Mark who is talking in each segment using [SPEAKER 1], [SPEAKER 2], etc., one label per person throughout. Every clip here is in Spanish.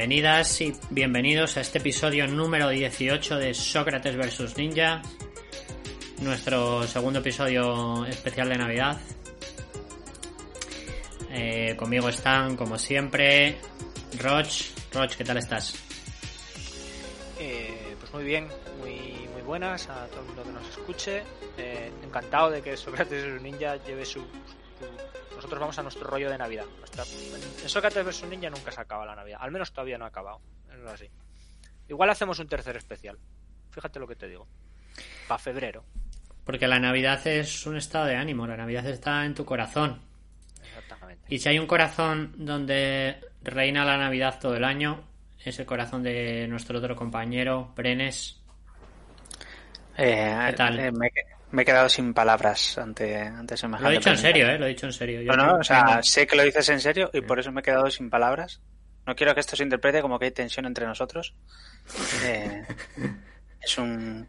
[SPEAKER 1] Bienvenidas y bienvenidos a este episodio número 18 de Sócrates vs Ninja, nuestro segundo episodio especial de Navidad. Eh, conmigo están, como siempre, Roch. Roch, ¿qué tal estás?
[SPEAKER 2] Eh, pues muy bien, muy, muy buenas a todo el mundo que nos escuche. Eh, encantado de que Sócrates vs Ninja lleve su, Nosotros vamos a nuestro rollo de Navidad. Nuestra- En Sócrates vs Ninja nunca se acaba la Navidad. Al menos todavía no ha acabado. Es así. Igual hacemos un tercer especial. Fíjate lo que te digo. Para febrero.
[SPEAKER 1] Porque la Navidad es un estado de ánimo, la Navidad está en tu corazón.
[SPEAKER 2] Exactamente.
[SPEAKER 1] Y si hay un corazón donde reina la Navidad todo el año, es el corazón de nuestro otro compañero, Brenes.
[SPEAKER 3] Eh,
[SPEAKER 1] ¿Qué tal?
[SPEAKER 3] eh, me, me he quedado sin palabras ante, ante semejante
[SPEAKER 1] Lo he dicho en serio, ¿eh? Lo he dicho en serio. Yo
[SPEAKER 3] No, no, o sea, sé que lo dices en serio y por eso me he quedado sin palabras. No quiero que esto se interprete como que hay tensión entre nosotros. Eh, es un...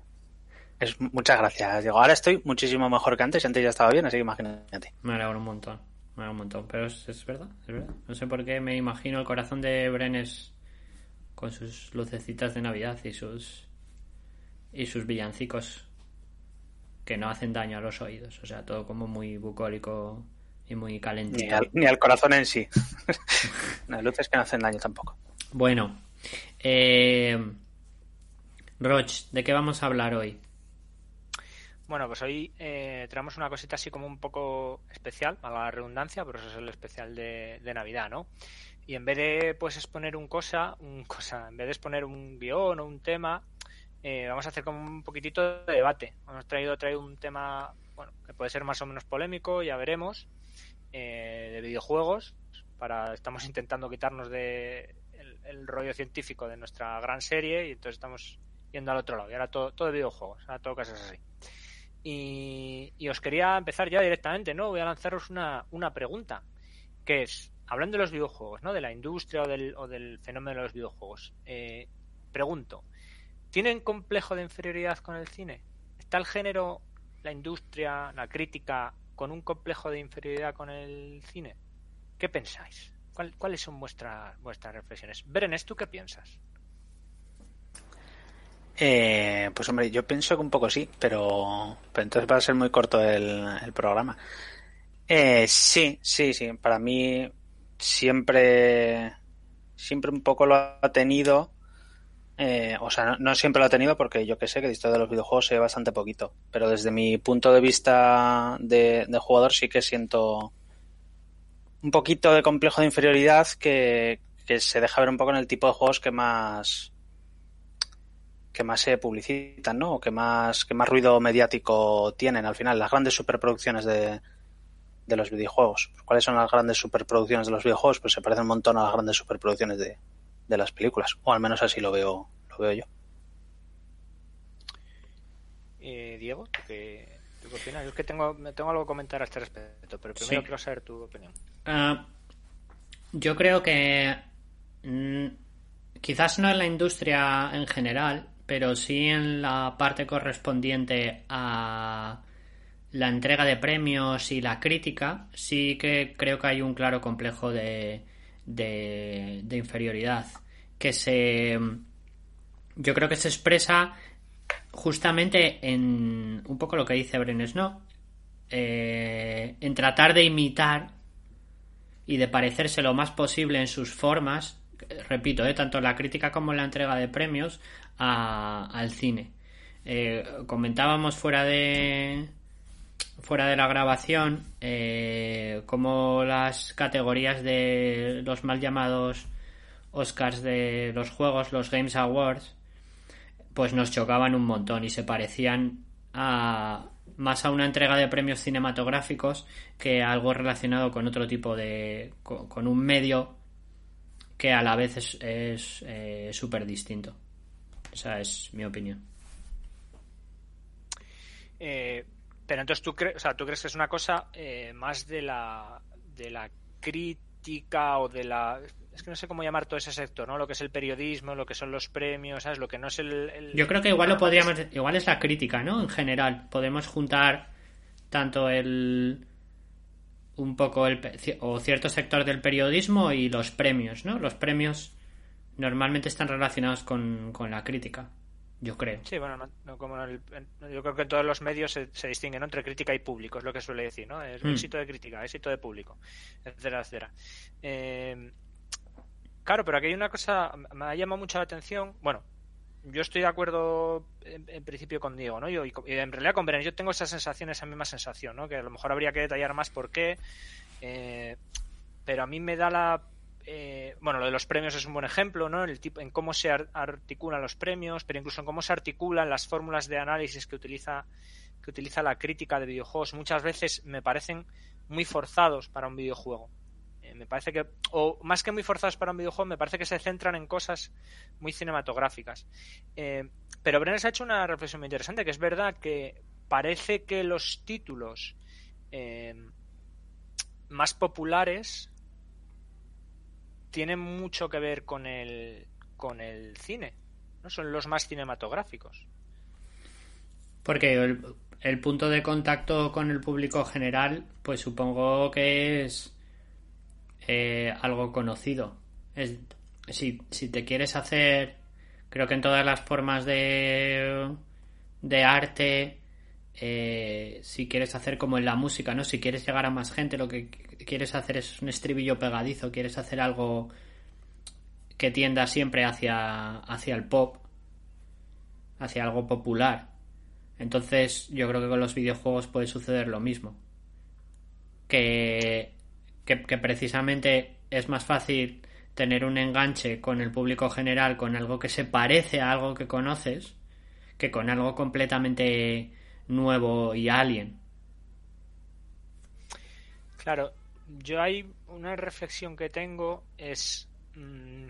[SPEAKER 3] Es, muchas gracias, Diego. Ahora estoy muchísimo mejor que antes. Antes ya estaba bien, así que imagínate.
[SPEAKER 1] Me alegro un montón. Me alegro un montón. Pero es, es verdad, es verdad. No sé por qué me imagino el corazón de Brenes con sus lucecitas de Navidad y sus. y sus villancicos que no hacen daño a los oídos. O sea, todo como muy bucólico y muy
[SPEAKER 3] Ni
[SPEAKER 1] calentito.
[SPEAKER 3] al, ni al corazón en sí. no, luces que no hacen daño tampoco.
[SPEAKER 1] Bueno, eh, Roch, ¿de qué vamos a hablar hoy?
[SPEAKER 2] Bueno, pues hoy eh, traemos una cosita así como un poco especial, a la redundancia, pero eso es el especial de, de Navidad, ¿no? Y en vez de pues exponer un cosa, un cosa, en vez de exponer un guion o un tema, eh, vamos a hacer como un poquitito de debate. Hemos traído, traído un tema, bueno, que puede ser más o menos polémico, ya veremos, eh, de videojuegos. Para, estamos intentando quitarnos de el, rollo científico de nuestra gran serie y entonces estamos yendo al otro lado. Y ahora todo, todo de videojuegos, ahora todo cosas así. Y, y os quería empezar ya directamente, ¿no? Voy a lanzaros una, una pregunta, que es, hablando de los videojuegos, ¿no? De la industria o del, o del fenómeno de los videojuegos. Eh, pregunto, ¿tienen complejo de inferioridad con el cine? ¿Está el género, la industria, la crítica con un complejo de inferioridad con el cine? ¿Qué pensáis? ¿Cuál- ¿Cuáles son vuestras vuestras reflexiones? Berenes, ¿tú qué piensas?
[SPEAKER 3] Eh, pues hombre, yo pienso que un poco sí, pero, pero entonces va a ser muy corto el, el programa. Eh, sí, sí, sí. Para mí siempre, siempre un poco lo ha tenido. Eh, o sea, no, siempre lo ha tenido porque yo que sé que de historia de los videojuegos sé bastante poquito. Pero desde mi punto de vista de, de jugador sí que siento un poquito de complejo de inferioridad que, que se deja ver un poco en el tipo de juegos que más que más se publicitan, ¿no? O que más, que más ruido mediático tienen al final, las grandes superproducciones de, de los videojuegos. ¿Cuáles son las grandes superproducciones de los videojuegos? Pues se parecen un montón a las grandes superproducciones de, de las películas. O al menos así lo veo, lo veo yo.
[SPEAKER 2] Eh, Diego, ¿tú qué, tú qué opinas? Yo es que tengo, me tengo algo que comentar a este respecto, pero primero
[SPEAKER 1] Sí.
[SPEAKER 2] quiero saber tu opinión.
[SPEAKER 1] Ah, yo creo que mm, quizás no en la industria en general, pero sí en la parte correspondiente a la entrega de premios y la crítica, sí que creo que hay un claro complejo de, de, de inferioridad que se yo creo que se expresa justamente en un poco lo que dice Brenes, ¿no? Eh, en tratar de imitar y de parecerse lo más posible en sus formas, repito, eh, tanto la crítica como la entrega de premios, a- al cine. Eh, comentábamos fuera de fuera de la grabación eh, como las categorías de los mal llamados Oscars de los juegos, los Games Awards, pues nos chocaban un montón y se parecían a más a una entrega de premios cinematográficos que a algo relacionado con otro tipo de con, un medio que a la vez es súper distinto. Esa es mi opinión.
[SPEAKER 2] Eh, pero entonces tú crees, o sea, tú crees que es una cosa eh, más de la de la crítica o de la es que no sé cómo llamar todo ese sector, ¿no? Lo que es el periodismo, lo que son los premios, ¿sabes? Lo que no es el...
[SPEAKER 1] Yo creo que igual lo podríamos... Igual es la crítica, ¿no? En general. Podemos juntar tanto el... un poco el... o cierto sector del periodismo y los premios, ¿no? Los premios normalmente están relacionados con, con la crítica yo creo.
[SPEAKER 2] Sí, bueno, como yo creo que en todos los medios se, se distinguen entre crítica y público, es lo que suele decir, ¿no? Es mm. éxito de crítica, éxito de público, etcétera, etcétera. Eh, claro, pero aquí hay una cosa, me ha llamado mucho la atención, bueno, yo estoy de acuerdo en, principio con Diego, ¿no? Yo, y, en realidad con Beren, yo tengo esa sensación, esa misma sensación, ¿no? Que a lo mejor habría que detallar más por qué, eh, pero a mí me da la eh, bueno, lo de los premios es un buen ejemplo, ¿no? El tipo, en cómo se articulan los premios, pero incluso en cómo se articulan las fórmulas de análisis que utiliza, que utiliza la crítica de videojuegos. Muchas veces me parecen muy forzados para un videojuego. Eh, me parece que, o más que muy forzados para un videojuego, me parece que se centran en cosas muy cinematográficas. Eh, pero Brenner ha hecho una reflexión muy interesante, que es verdad que parece que los títulos más populares tienen mucho que ver con el, con el cine, ¿no? Son los más cinematográficos.
[SPEAKER 1] Porque el, punto de contacto con el público general, pues supongo que es eh, algo conocido. Es, si, si te quieres hacer, creo que en todas las formas de, de arte, eh, si quieres hacer como en la música, ¿no? Si quieres llegar a más gente, lo que quieres hacer es un estribillo pegadizo, quieres hacer algo que tienda siempre hacia, hacia el pop, hacia algo popular. Entonces yo creo que con los videojuegos puede suceder lo mismo. Que, que, que precisamente es más fácil tener un enganche con el público general, con algo que se parece a algo que conoces, que con algo completamente nuevo y alien.
[SPEAKER 2] Claro, yo hay una reflexión que tengo es mm,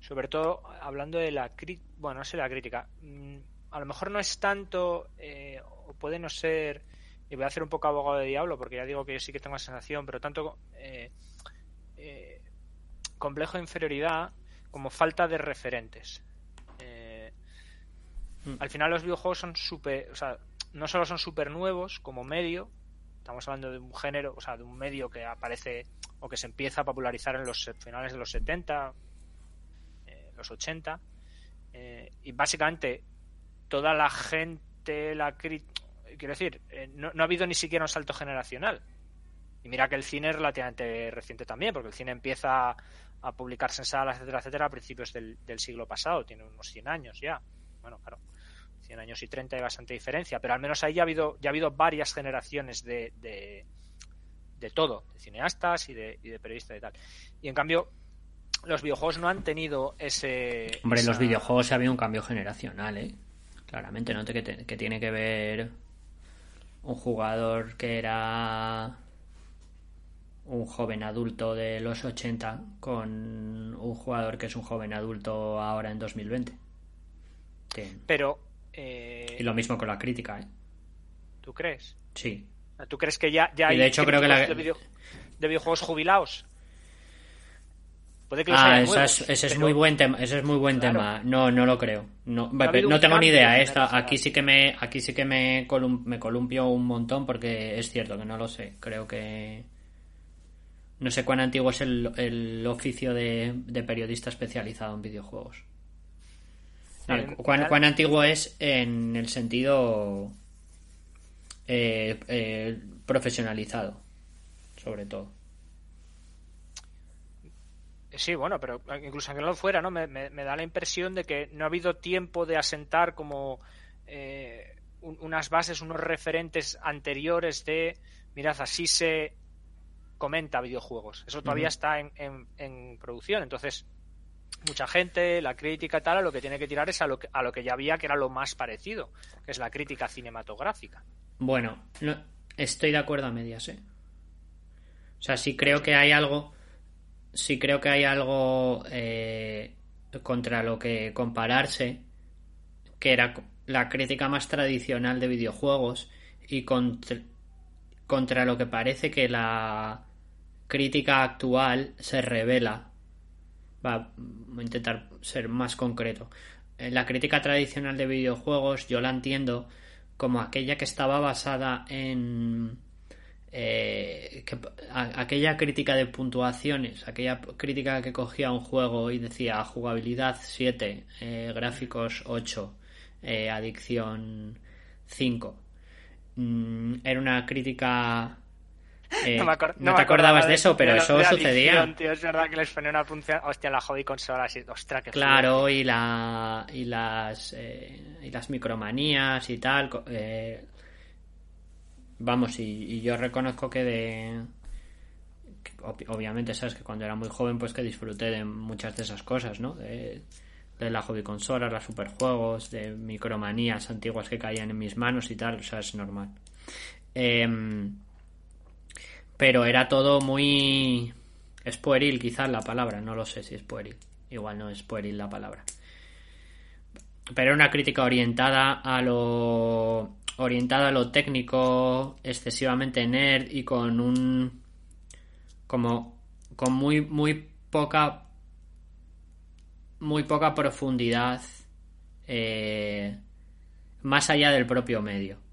[SPEAKER 2] sobre todo hablando de la crítica, bueno, no sé la crítica, mm, a lo mejor no es tanto eh, o puede no ser y voy a hacer un poco abogado de diablo porque ya digo que yo sí que tengo esa sensación, pero tanto eh, eh, complejo de inferioridad como falta de referentes. Mm. Al final los videojuegos son súper, o sea, no solo son súper nuevos como medio, Estamos hablando de un género, o sea, de un medio que aparece o que se empieza a popularizar en los finales de los 70, eh, los 80. Eh, y básicamente toda la gente, la quiero decir, eh, no, ha habido ni siquiera un salto generacional. Y mira que el cine es relativamente reciente también, porque el cine empieza a publicarse en salas, etcétera, etcétera, a principios del, del siglo pasado, tiene unos 100 años ya. Bueno, claro, 100 años y 30 hay bastante diferencia, pero al menos ahí ya ha habido, ya ha habido varias generaciones de, de, todo, de cineastas y de, y de periodistas y tal. Y en cambio, los videojuegos no han tenido ese...
[SPEAKER 1] Hombre, en los videojuegos ha habido un cambio generacional, ¿eh? Claramente, ¿no? Que, que tiene que ver un jugador que era un joven adulto de los 80 con un jugador que es un joven adulto ahora en 2020.
[SPEAKER 2] Pero
[SPEAKER 1] eh, y lo mismo con la crítica, ¿eh?
[SPEAKER 2] ¿Tú crees?
[SPEAKER 1] Sí.
[SPEAKER 2] ¿Tú crees que ya, ya
[SPEAKER 1] hay de hecho creo que
[SPEAKER 2] de, videojuegos jubilados?
[SPEAKER 1] Puede que ah, ese es muy buen tema. Ese es muy buen tema. No, no lo creo. No, no, tengo ni idea. Esta, ¿eh? aquí sí que me, aquí sí que me, me columpio un montón porque es cierto que no lo sé. Creo que no sé cuán antiguo es el, el oficio de periodista especializado en videojuegos. ¿Cuán, antiguo es en el sentido eh, eh, profesionalizado, sobre todo?
[SPEAKER 2] Sí, bueno, pero incluso aunque no lo fuera, ¿no? Me, da la impresión de que no ha habido tiempo de asentar como eh, unas bases, unos referentes anteriores de, mirad, así se comenta videojuegos. Eso todavía está en, en, producción. Entonces, mucha gente, la crítica tal, lo que tiene que tirar es a lo que, a lo que ya había, que era lo más parecido, que es la crítica cinematográfica.
[SPEAKER 1] Bueno, estoy de acuerdo a medias, ¿eh? O sea, sí creo que hay algo, sí creo que hay algo eh, contra lo que compararse, que era la crítica más tradicional de videojuegos y contra lo que parece que la crítica actual se revela. Va, a intentar ser más concreto. La crítica tradicional de videojuegos yo la entiendo como aquella que estaba basada en eh, aquella crítica de puntuaciones, aquella crítica que cogía un juego y decía jugabilidad 7, eh, gráficos 8, eh, adicción 5. Mm, era una crítica eh, no, te acordabas de, eso, pero eso sucedía.
[SPEAKER 2] es verdad que les ponía una función. Hostia, la hobby consola. Ostras, que
[SPEAKER 1] Claro, y, la, y, las, eh, y las micromanías y tal. Eh, vamos, y, yo reconozco que de. obviamente, sabes que cuando era muy joven, pues que disfruté de muchas de esas cosas, ¿no? De, de la hobby consola, los superjuegos, de micromanías antiguas que caían en mis manos y tal, o sea, es normal. Eh, pero era todo muy... Es pueril quizás la palabra, no lo sé si es pueril. Igual no es pueril la palabra. Pero era una crítica orientada a lo orientada a lo técnico, excesivamente nerd y con un como con muy muy poca muy poca profundidad eh, más allá del propio medio.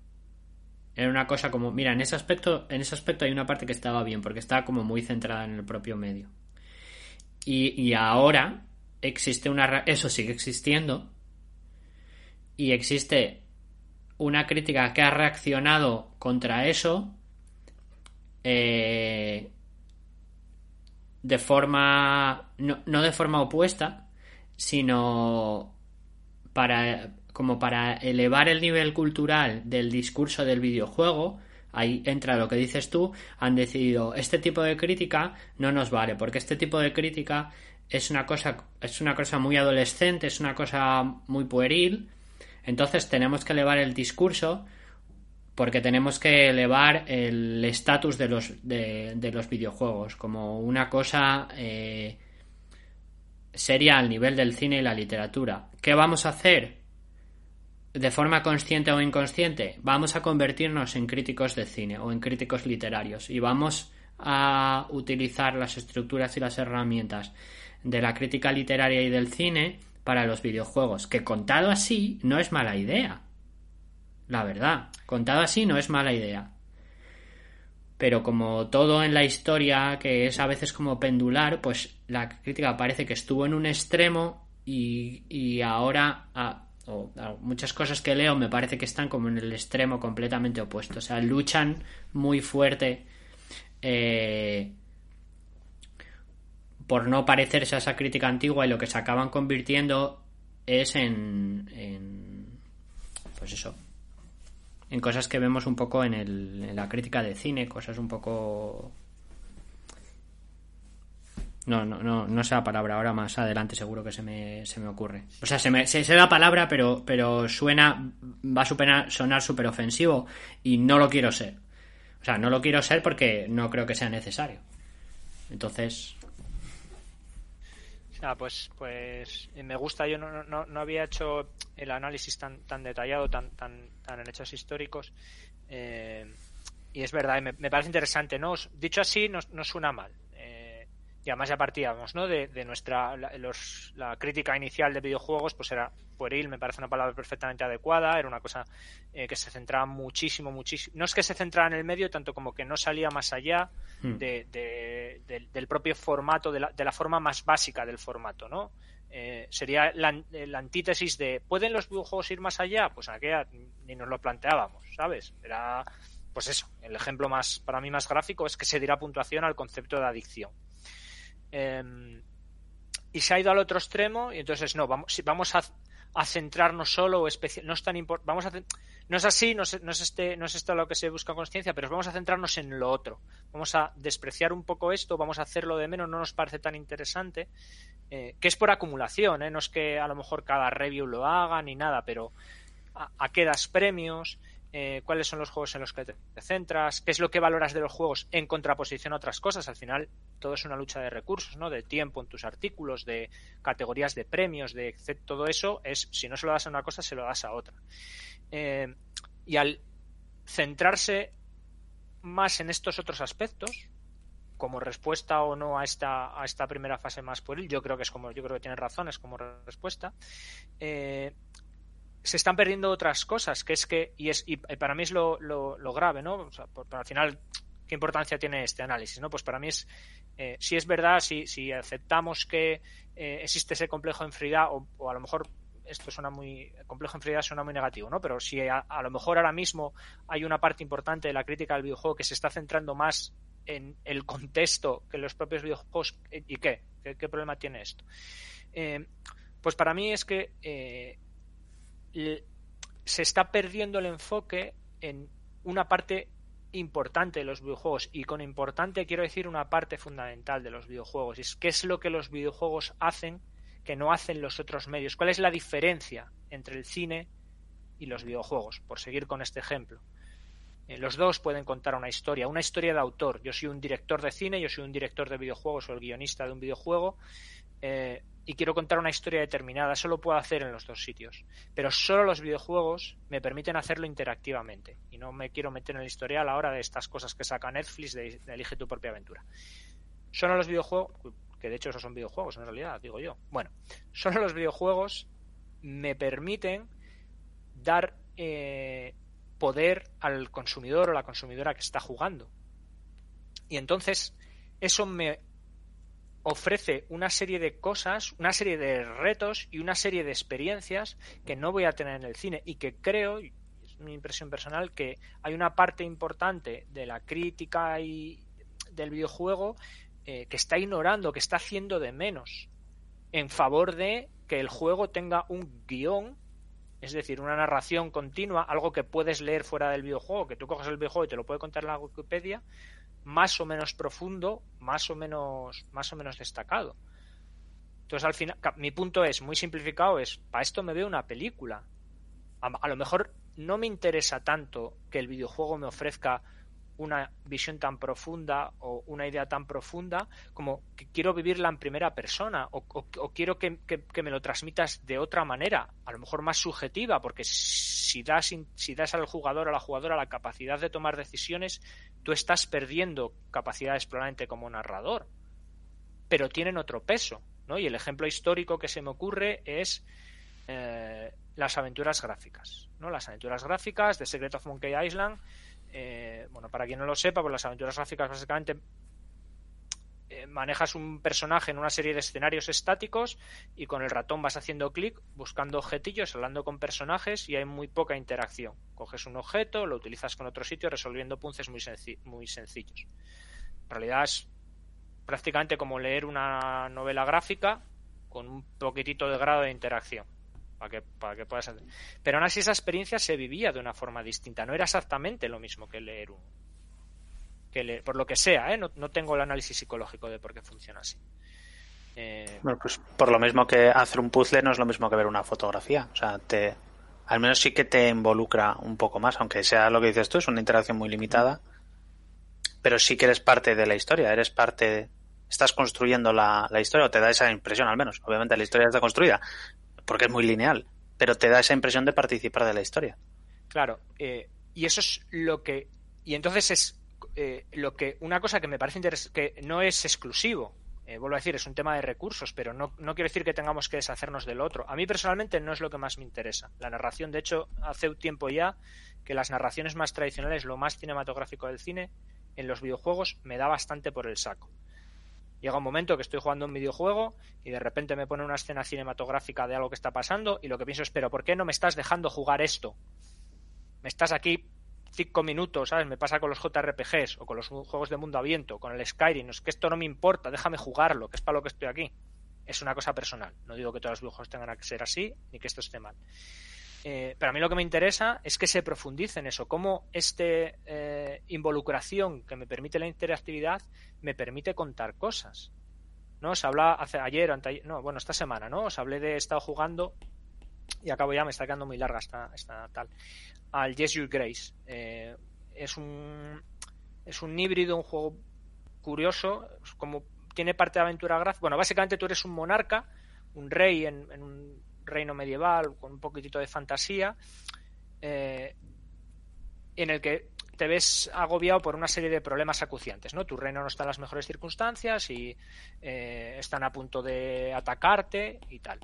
[SPEAKER 1] Era una cosa como, mira, en ese aspecto, en ese aspecto hay una parte que estaba bien, porque estaba como muy centrada en el propio medio. Y, ahora existe una eso sigue existiendo. Y existe una crítica que ha reaccionado contra eso. Eh, de forma. No, no de forma opuesta. Sino para como para elevar el nivel cultural del discurso del videojuego, ahí entra lo que dices tú, han decidido este tipo de crítica no nos vale, porque este tipo de crítica es una cosa, es una cosa muy adolescente, es una cosa muy pueril, entonces tenemos que elevar el discurso porque tenemos que elevar el estatus de los, de, los videojuegos como una cosa eh, seria al nivel del cine y la literatura. ¿Qué vamos a hacer? De forma consciente o inconsciente, vamos a convertirnos en críticos de cine o en críticos literarios y vamos a utilizar las estructuras y las herramientas de la crítica literaria y del cine para los videojuegos, que contado así no es mala idea. La verdad, contado así no es mala idea. Pero como todo en la historia, que es a veces como pendular, pues la crítica parece que estuvo en un extremo y, y ahora o muchas cosas que leo me parece que están como en el extremo completamente opuesto. O sea, luchan muy fuerte eh, por no parecerse a esa crítica antigua y lo que se acaban convirtiendo es en, en pues eso en cosas que vemos un poco en, el, en la crítica de cine cosas un poco no, no, no, no sé la palabra, ahora más adelante seguro que se me, se me ocurre. O sea, se me se, la palabra, pero, pero suena, va a sonar súper ofensivo y no lo quiero ser. O sea, no lo quiero ser porque no creo que sea necesario. Entonces.
[SPEAKER 2] Sea, pues, pues me gusta, yo no, no, no había hecho el análisis tan, tan detallado, tan, tan, tan en hechos históricos. Eh, y es verdad, me, me, parece interesante, ¿no? Dicho así, no, no suena mal y además ya partíamos ¿no? de, nuestra la, crítica inicial de videojuegos pues era pueril me parece una palabra perfectamente adecuada era una cosa eh, que se centraba muchísimo muchísimo no es que se centrara en el medio tanto como que no salía más allá hmm. del propio formato de la, de la, forma más básica del formato no eh, sería la, antítesis de ¿pueden los videojuegos ir más allá? pues en aquella ni nos lo planteábamos ¿sabes? era pues eso, el ejemplo más para mí más gráfico es que se dirá puntuación al concepto de adicción Em, y se ha ido al otro extremo y entonces no, vamos, vamos a, a centrarnos solo o especial, no es tan vamos a no es así, no es, no es, este, no es esto lo que se busca conciencia, pero vamos a centrarnos en lo otro. Vamos a despreciar un poco esto, vamos a hacerlo de menos, no nos parece tan interesante, eh, que es por acumulación, ¿eh? no es que a lo mejor cada review lo haga ni nada, pero a, a qué das premios, eh, cuáles son los juegos en los que te, centras, qué es lo que valoras de los juegos en contraposición a otras cosas. Al final, todo es una lucha de recursos, ¿no? De tiempo en tus artículos, de categorías de premios, de todo eso es, si no se lo das a una cosa, se lo das a otra. Eh, y al centrarse más en estos otros aspectos, como respuesta o no a esta, a esta primera fase más por él, yo creo que es como, yo creo que tiene razones como respuesta, eh, se están perdiendo otras cosas, que es que, y, es, y para mí es lo, lo, grave, ¿no? O sea, por, al final, ¿qué importancia tiene este análisis? ¿no? Pues para mí es, eh, si es verdad, si, si aceptamos que eh, existe ese complejo de inferioridad, o, o, a lo mejor esto suena muy, complejo inferioridad suena muy negativo, ¿no? Pero si a, lo mejor ahora mismo hay una parte importante de la crítica del videojuego que se está centrando más en el contexto que en los propios videojuegos, ¿y qué? ¿Qué, problema tiene esto? Eh, pues para mí es que se está perdiendo el enfoque en una parte importante de los videojuegos. Y con importante quiero decir una parte fundamental de los videojuegos. Es qué es lo que los videojuegos hacen que no hacen los otros medios. Cuál es la diferencia entre el cine y los videojuegos por seguir con este ejemplo eh, los dos pueden contar una historia una historia de autor yo soy un director de cine yo soy un director de videojuegos o el guionista de un videojuego eh, y quiero contar una historia determinada, eso lo puedo hacer en los dos sitios. Pero solo los videojuegos me permiten hacerlo interactivamente. Y no me quiero meter en el historial ahora de estas cosas que saca Netflix de, Elige tu propia aventura. Solo los videojuegos, que de hecho esos son videojuegos en realidad, digo yo. Bueno, solo los videojuegos me permiten dar eh, poder al consumidor o la consumidora que está jugando. Y entonces eso me ofrece una serie de cosas, una serie de retos y una serie de experiencias que no voy a tener en el cine y que creo, es mi impresión personal, que hay una parte importante de la crítica y del videojuego eh, que está ignorando, que está haciendo de menos en favor de que el juego tenga un guion, es decir, una narración continua, algo que puedes leer fuera del videojuego, que tú coges el videojuego y te lo puede contar en la Wikipedia, más o menos profundo, más o menos, más o menos destacado. Entonces, al final, mi punto es, muy simplificado, es, para esto me veo una película. A, lo mejor no me interesa tanto que el videojuego me ofrezca una visión tan profunda o una idea tan profunda como que quiero vivirla en primera persona o, quiero que, me lo transmitas de otra manera, a lo mejor más subjetiva, porque si das, si das al jugador o a la jugadora la capacidad de tomar decisiones, tú estás perdiendo capacidades probablemente como narrador, pero tienen otro peso, ¿no? Y el ejemplo histórico que se me ocurre es eh, las aventuras gráficas, ¿no? Las aventuras gráficas de Secret of Monkey Island, eh, bueno, para quien no lo sepa, pues las aventuras gráficas básicamente eh, manejas un personaje en una serie de escenarios estáticos y con el ratón vas haciendo clic, buscando objetillos, hablando con personajes y hay muy poca interacción. Coges un objeto, lo utilizas con otro sitio resolviendo punces muy, muy sencillos. En realidad es prácticamente como leer una novela gráfica con un poquitito de grado de interacción. Para que, para que puedas Pero aún así esa experiencia se vivía de una forma distinta. No era exactamente lo mismo que leer un, por lo que sea, ¿eh? no, tengo el análisis psicológico de por qué funciona así.
[SPEAKER 3] Eh, bueno, pues por lo mismo que hacer un puzzle no es lo mismo que ver una fotografía. O sea, te, al menos sí que te involucra un poco más, aunque sea lo que dices tú, es una interacción muy limitada. Pero sí que eres parte de la historia, eres parte, estás construyendo la, historia, o te da esa impresión al menos. Obviamente la historia está construida, porque es muy lineal, pero te da esa impresión de participar de la historia.
[SPEAKER 2] Claro, eh, y eso es lo que. Y entonces es eh, lo que una cosa que me parece interesante, que no es exclusivo, eh, vuelvo a decir, es un tema de recursos, pero no, no quiero decir que tengamos que deshacernos del otro. A mí personalmente no es lo que más me interesa. La narración, de hecho, hace un tiempo ya que las narraciones más tradicionales, lo más cinematográfico del cine, en los videojuegos me da bastante por el saco. Llega un momento que estoy jugando un videojuego y de repente me pone una escena cinematográfica de algo que está pasando y lo que pienso es, pero ¿por qué no me estás dejando jugar esto? Me estás aquí cinco minutos, ¿sabes? Me pasa con los JRPGs o con los juegos de mundo abierto, con el Skyrim, es que esto no me importa, déjame jugarlo, que es para lo que estoy aquí. es una cosa personal. No digo que todos los videojuegos tengan que ser así, ni que esto esté mal. Eh, pero a mí lo que me interesa es que se profundice en eso, cómo esta eh, involucración que me permite la interactividad me permite contar cosas. ¿No? Os habla hace ayer, anteayer, no, bueno, esta semana, ¿no? Os hablé de he estado jugando y acabo ya, me está quedando muy larga esta, esta tal. Al Yes Your Grace. Eh, es un es un híbrido, un juego curioso, como tiene parte de aventura gráfica. Bueno, básicamente tú eres un monarca, un rey en, un reino medieval con un poquitito de fantasía, eh, en el que te ves agobiado por una serie de problemas acuciantes, ¿no? Tu reino no está en las mejores circunstancias y eh, están a punto de atacarte y tal.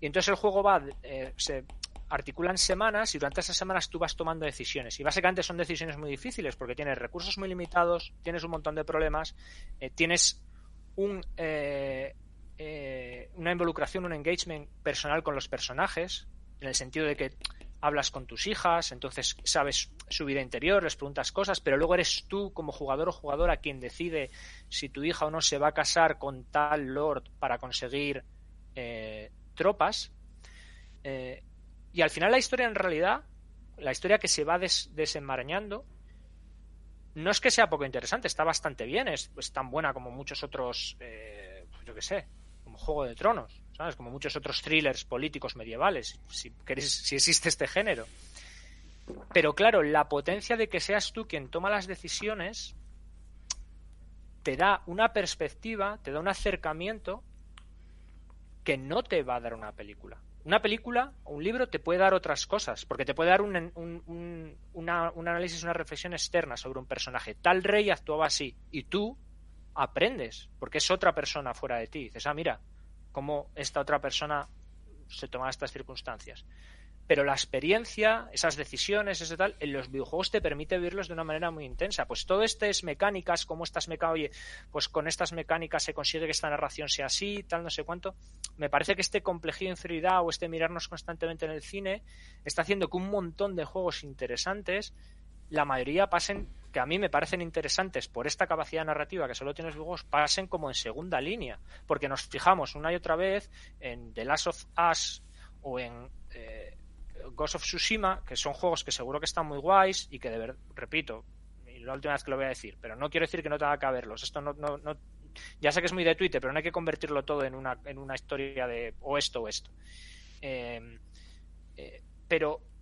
[SPEAKER 2] Y entonces el juego va, eh, se articulan semanas y durante esas semanas tú vas tomando decisiones. Y básicamente son decisiones muy difíciles porque tienes recursos muy limitados, tienes un montón de problemas, eh, tienes un, eh, eh, una involucración, un engagement personal con los personajes, en el sentido de que hablas con tus hijas, entonces sabes su vida interior, les preguntas cosas, pero luego eres tú como jugador o jugadora quien decide si tu hija o no se va a casar con tal lord para conseguir tropas. Y al final la historia en realidad, la historia que se va desenmarañando, no es que sea poco interesante, está bastante bien, es, tan buena como muchos otros, eh, yo qué sé, Juego de Tronos, ¿sabes? Como muchos otros thrillers políticos medievales, si, si existe este género. Pero claro, la potencia de que seas tú quien toma las decisiones te da una perspectiva, te da un acercamiento que no te va a dar una película una película o un libro te puede dar otras cosas, porque te puede dar un, un, análisis, una reflexión externa sobre un personaje. Tal rey actuaba así, y tú aprendes, porque es otra persona fuera de ti. Dices, ah, mira, cómo esta otra persona se toma estas circunstancias pero la experiencia, esas decisiones, ese tal, en los videojuegos te permite vivirlos de una manera muy intensa. Pues todo esto es mecánicas, como estas mecánicas, oye, pues con estas mecánicas se consigue que esta narración sea así, tal, no sé cuánto. Me parece que este complejo de inferioridad o este mirarnos constantemente en el cine está haciendo que un montón de juegos interesantes, la mayoría pasen, que a mí me parecen interesantes por esta capacidad narrativa que solo tienen los videojuegos, pasen como en segunda línea. Porque nos fijamos una y otra vez en The Last of Us o en eh, Ghost of Tsushima, que son juegos que seguro que están muy guays y que de verdad, repito, la última vez que lo voy a decir, pero no quiero decir que no tenga que verlos. Esto no, no, no, ya sé que es muy de Twitter, pero no hay que convertirlo todo en una, en una historia de o esto o esto. Em, eh, pero eh,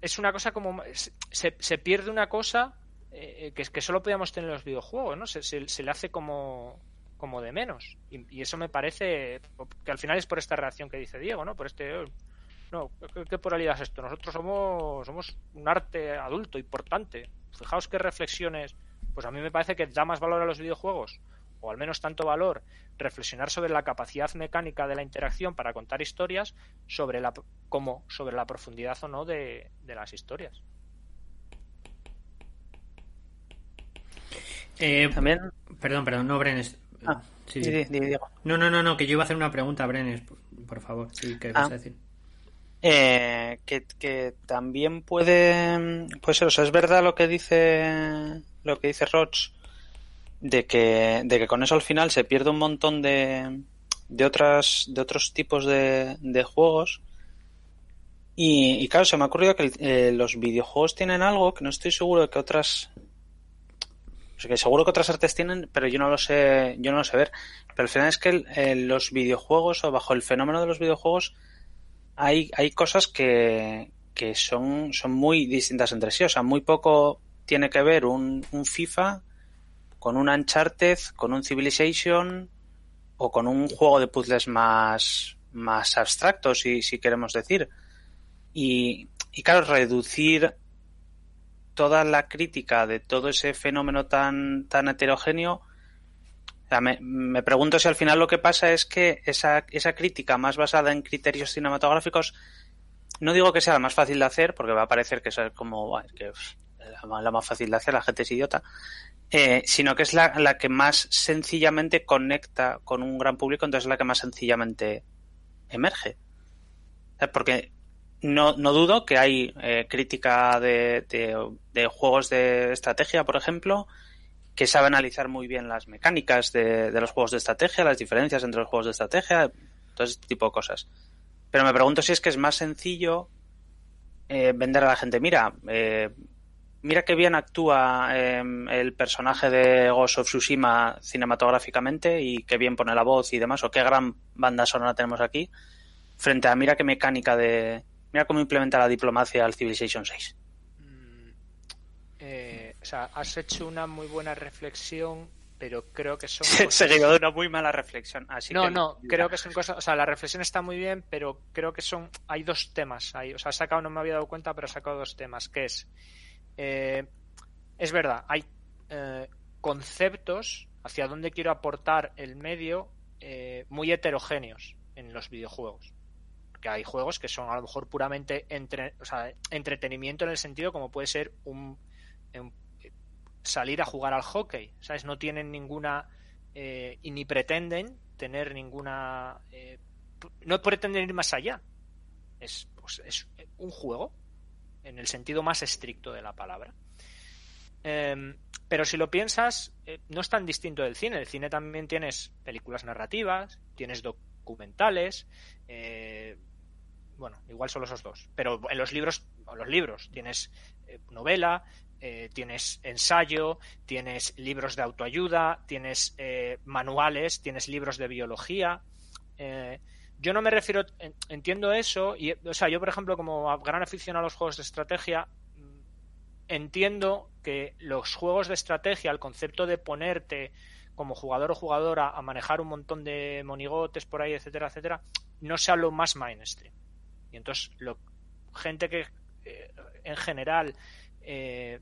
[SPEAKER 2] es una cosa como se, se pierde una cosa eh, que, que solo podíamos tener en los videojuegos, ¿no? Se, se le hace como como de menos. Y, eso me parece que al final es por esta reacción que dice Diego, ¿no? Por este... No, ¿qué, pluralidad es esto? Nosotros somos, somos un arte adulto, importante. Fijaos qué reflexiones... Pues a mí me parece que da más valor a los videojuegos, o al menos tanto valor, reflexionar sobre la capacidad mecánica de la interacción para contar historias, sobre la, como sobre la profundidad o no de, las historias.
[SPEAKER 1] Eh, También, perdón, perdón, no, Bren,
[SPEAKER 3] Ah, sí, Diego.
[SPEAKER 1] No, no, no, no, que yo iba a hacer una pregunta, Brenes, por, favor. Sí, ¿qué vas
[SPEAKER 3] ah.
[SPEAKER 1] a decir?
[SPEAKER 3] Eh, que, también puede, pues eso, es verdad lo que dice lo que dice Roch de que, de que con eso al final se pierde un montón de, de otras de otros tipos de, de juegos y, claro se me ha ocurrido que eh, los videojuegos tienen algo que no estoy seguro de que otras que seguro que otras artes tienen, pero yo no lo sé, yo no lo sé ver. Pero al final es que eh, los videojuegos o bajo el fenómeno de los videojuegos hay, hay cosas que, que son, son muy distintas entre sí. O sea, muy poco tiene que ver un, un FIFA con un Uncharted, con un Civilization o con un juego de puzzles más, más abstractos, si, si queremos decir. Y, y claro, reducir toda la crítica de todo ese fenómeno tan, tan heterogéneo, me, pregunto si al final lo que pasa es que esa, esa crítica más basada en criterios cinematográficos, no digo que sea la más fácil de hacer, porque va a parecer que es como que la, más fácil de hacer, la gente es idiota, eh, sino que es la, la, que más sencillamente conecta con un gran público, entonces es la que más sencillamente emerge. Porque no, no dudo que hay eh, crítica de, de, juegos de estrategia, por ejemplo, que sabe analizar muy bien las mecánicas de, los juegos de estrategia, las diferencias entre los juegos de estrategia, todo este tipo de cosas. Pero me pregunto si es que es más sencillo eh, vender a la gente, mira, eh, mira qué bien actúa em, el personaje de Ghost of Tsushima cinematográficamente y qué bien pone la voz y demás, o qué gran banda sonora tenemos aquí, frente a mira qué mecánica de... Mira cómo implementa la diplomacia al Civilization 6.
[SPEAKER 2] Mm, eh, o sea, has hecho una muy buena reflexión, pero creo que son...
[SPEAKER 3] Seguido de una muy mala reflexión. Así
[SPEAKER 2] no, no, creo que son cosas... O sea, la reflexión está muy bien, pero creo que son... Hay dos temas ahí. O sea, ha sacado, no me había dado cuenta, pero ha sacado dos temas, que es eh, es verdad, hay eh, conceptos hacia dónde quiero aportar el medio eh, muy heterogéneos en los videojuegos. Porque hay juegos que son a lo mejor puramente entre, entretenimiento en el sentido como puede ser un, salir a jugar al hockey. ¿Sabes? No tienen ninguna. y ni pretenden tener ninguna. no pretenden ir más allá. Es, pues, es un juego en el sentido más estricto de la palabra. Em, pero si lo piensas, eh, no es tan distinto del cine. El cine también tienes películas narrativas, tienes documentales, eh, bueno, igual solo esos dos. Pero en los libros, los libros, tienes eh, novela, tienes ensayo, tienes libros de autoayuda, tienes manuales, tienes libros de biología yo no me refiero, entiendo eso, y, o sea, yo por ejemplo como gran aficionado a los juegos de estrategia, mm, entiendo que los juegos de estrategia, el concepto de ponerte como jugador o jugadora a manejar un montón de monigotes por ahí, etcétera, etcétera, no sea lo más mainstream. Y entonces, lo, gente que eh, en general eh,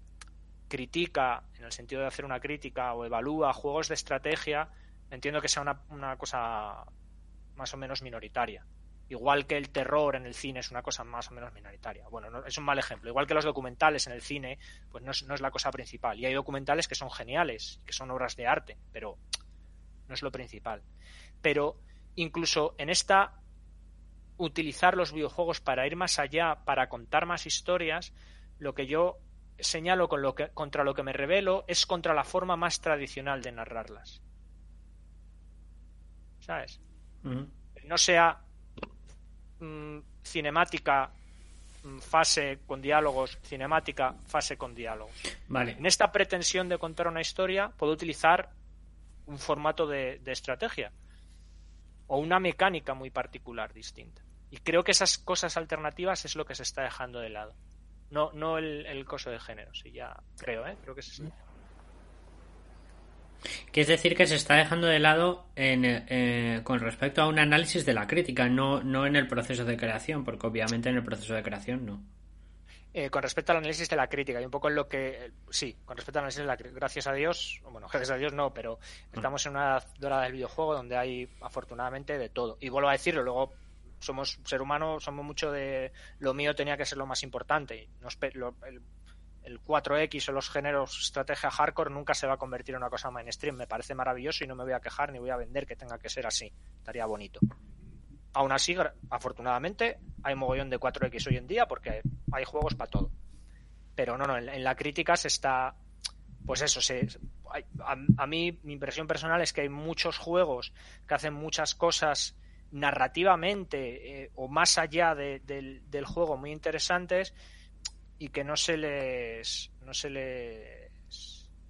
[SPEAKER 2] critica, en el sentido de hacer una crítica o evalúa juegos de estrategia, entiendo que sea una, una cosa más o menos minoritaria. Igual que el terror en el cine es una cosa más o menos minoritaria. Bueno, es un mal ejemplo. Igual que los documentales en el cine, pues no es, la cosa principal. Y hay documentales que son geniales, que son obras de arte, pero no es lo principal. Pero incluso en esta utilizar los videojuegos para ir más allá, para contar más historias, lo que yo señalo con lo que, contra lo que me revelo es contra la forma más tradicional de narrarlas. ¿Sabes? No sea mm, cinemática mm, fase con diálogos, cinemática fase con diálogos.
[SPEAKER 1] Vale.
[SPEAKER 2] En esta pretensión de contar una historia puedo utilizar un formato de, estrategia o una mecánica muy particular distinta. Y creo que esas cosas alternativas es lo que se está dejando de lado. No, no el, el coso de género, sí, ya creo, ¿eh? Creo que es
[SPEAKER 1] que es decir, que se está dejando de lado eh, con respecto a un análisis de la crítica, no, no en el proceso de creación, porque obviamente en el proceso de creación no.
[SPEAKER 2] Eh, con respecto al análisis de la crítica y un poco en lo que sí, con respecto al análisis de la crítica, gracias a Dios, bueno, gracias a Dios no, pero mm. estamos en una dorada del videojuego donde hay afortunadamente de todo. Y vuelvo a decirlo, luego somos ser humano, somos mucho de lo mío tenía que ser lo más importante. Nos, el, el 4X o los géneros estrategia hardcore nunca se va a convertir en una cosa mainstream. Me parece maravilloso y no me voy a quejar ni voy a vender que tenga que ser así. Estaría bonito. Aún así, afortunadamente, hay mogollón de 4X hoy en día porque hay juegos para todo. Pero no, no, en, la crítica se está. Pues eso, se, a, mí mi impresión personal es que hay muchos juegos que hacen muchas cosas narrativamente eh, o más allá del, del juego muy interesantes y que no se les no se les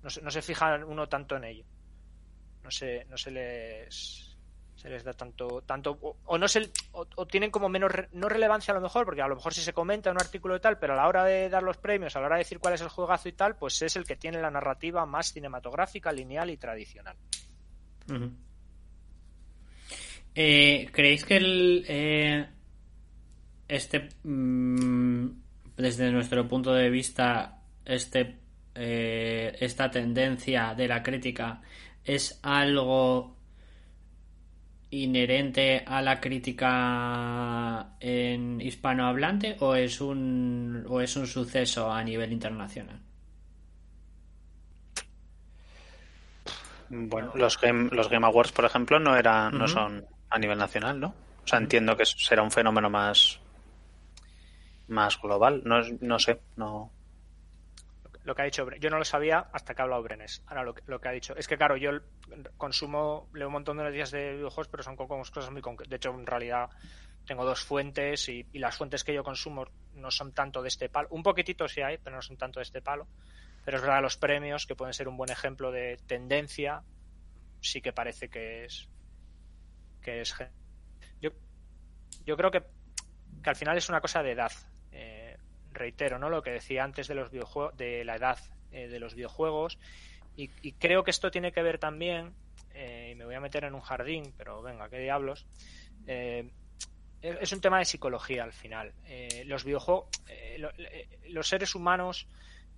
[SPEAKER 2] no se, no se fija uno tanto en ello. No se no se les se les da tanto tanto o, no se o, tienen como menos no relevancia a lo mejor porque a lo mejor si se comenta un artículo y tal pero a la hora de dar los premios a la hora de decir cuál es el juegazo y tal pues es el que tiene la narrativa más cinematográfica lineal y tradicional.
[SPEAKER 1] Eh, creéis que el eh, este mm, desde nuestro punto de vista, este, eh, esta tendencia de la crítica es algo inherente a la crítica en hispanohablante o es un o es un suceso a nivel internacional
[SPEAKER 3] bueno los game, los game awards por ejemplo no era no son a nivel nacional no o sea entiendo que será un fenómeno más más global. No, no sé, no.
[SPEAKER 2] lo que ha dicho yo no lo sabía hasta que ha hablado Brenes. Ahora lo, lo que ha dicho. Es que claro yo consumo leo un montón de noticias de videojuegos pero son cosas muy concretas de hecho en realidad tengo dos fuentes y, las fuentes que yo consumo no son tanto de este palo. Un poquitito sí hay pero no son tanto de este palo. Pero es verdad los premios que pueden ser un buen ejemplo de tendencia sí que parece que es que es yo yo creo que, que al final es una cosa de edad reitero, ¿no? Lo que decía antes de los de la edad eh, de los videojuegos. Y, creo que esto tiene que ver también, eh, y me voy a meter en un jardín, pero venga, qué diablos. es un tema de psicología al final. los videojuegos, los seres humanos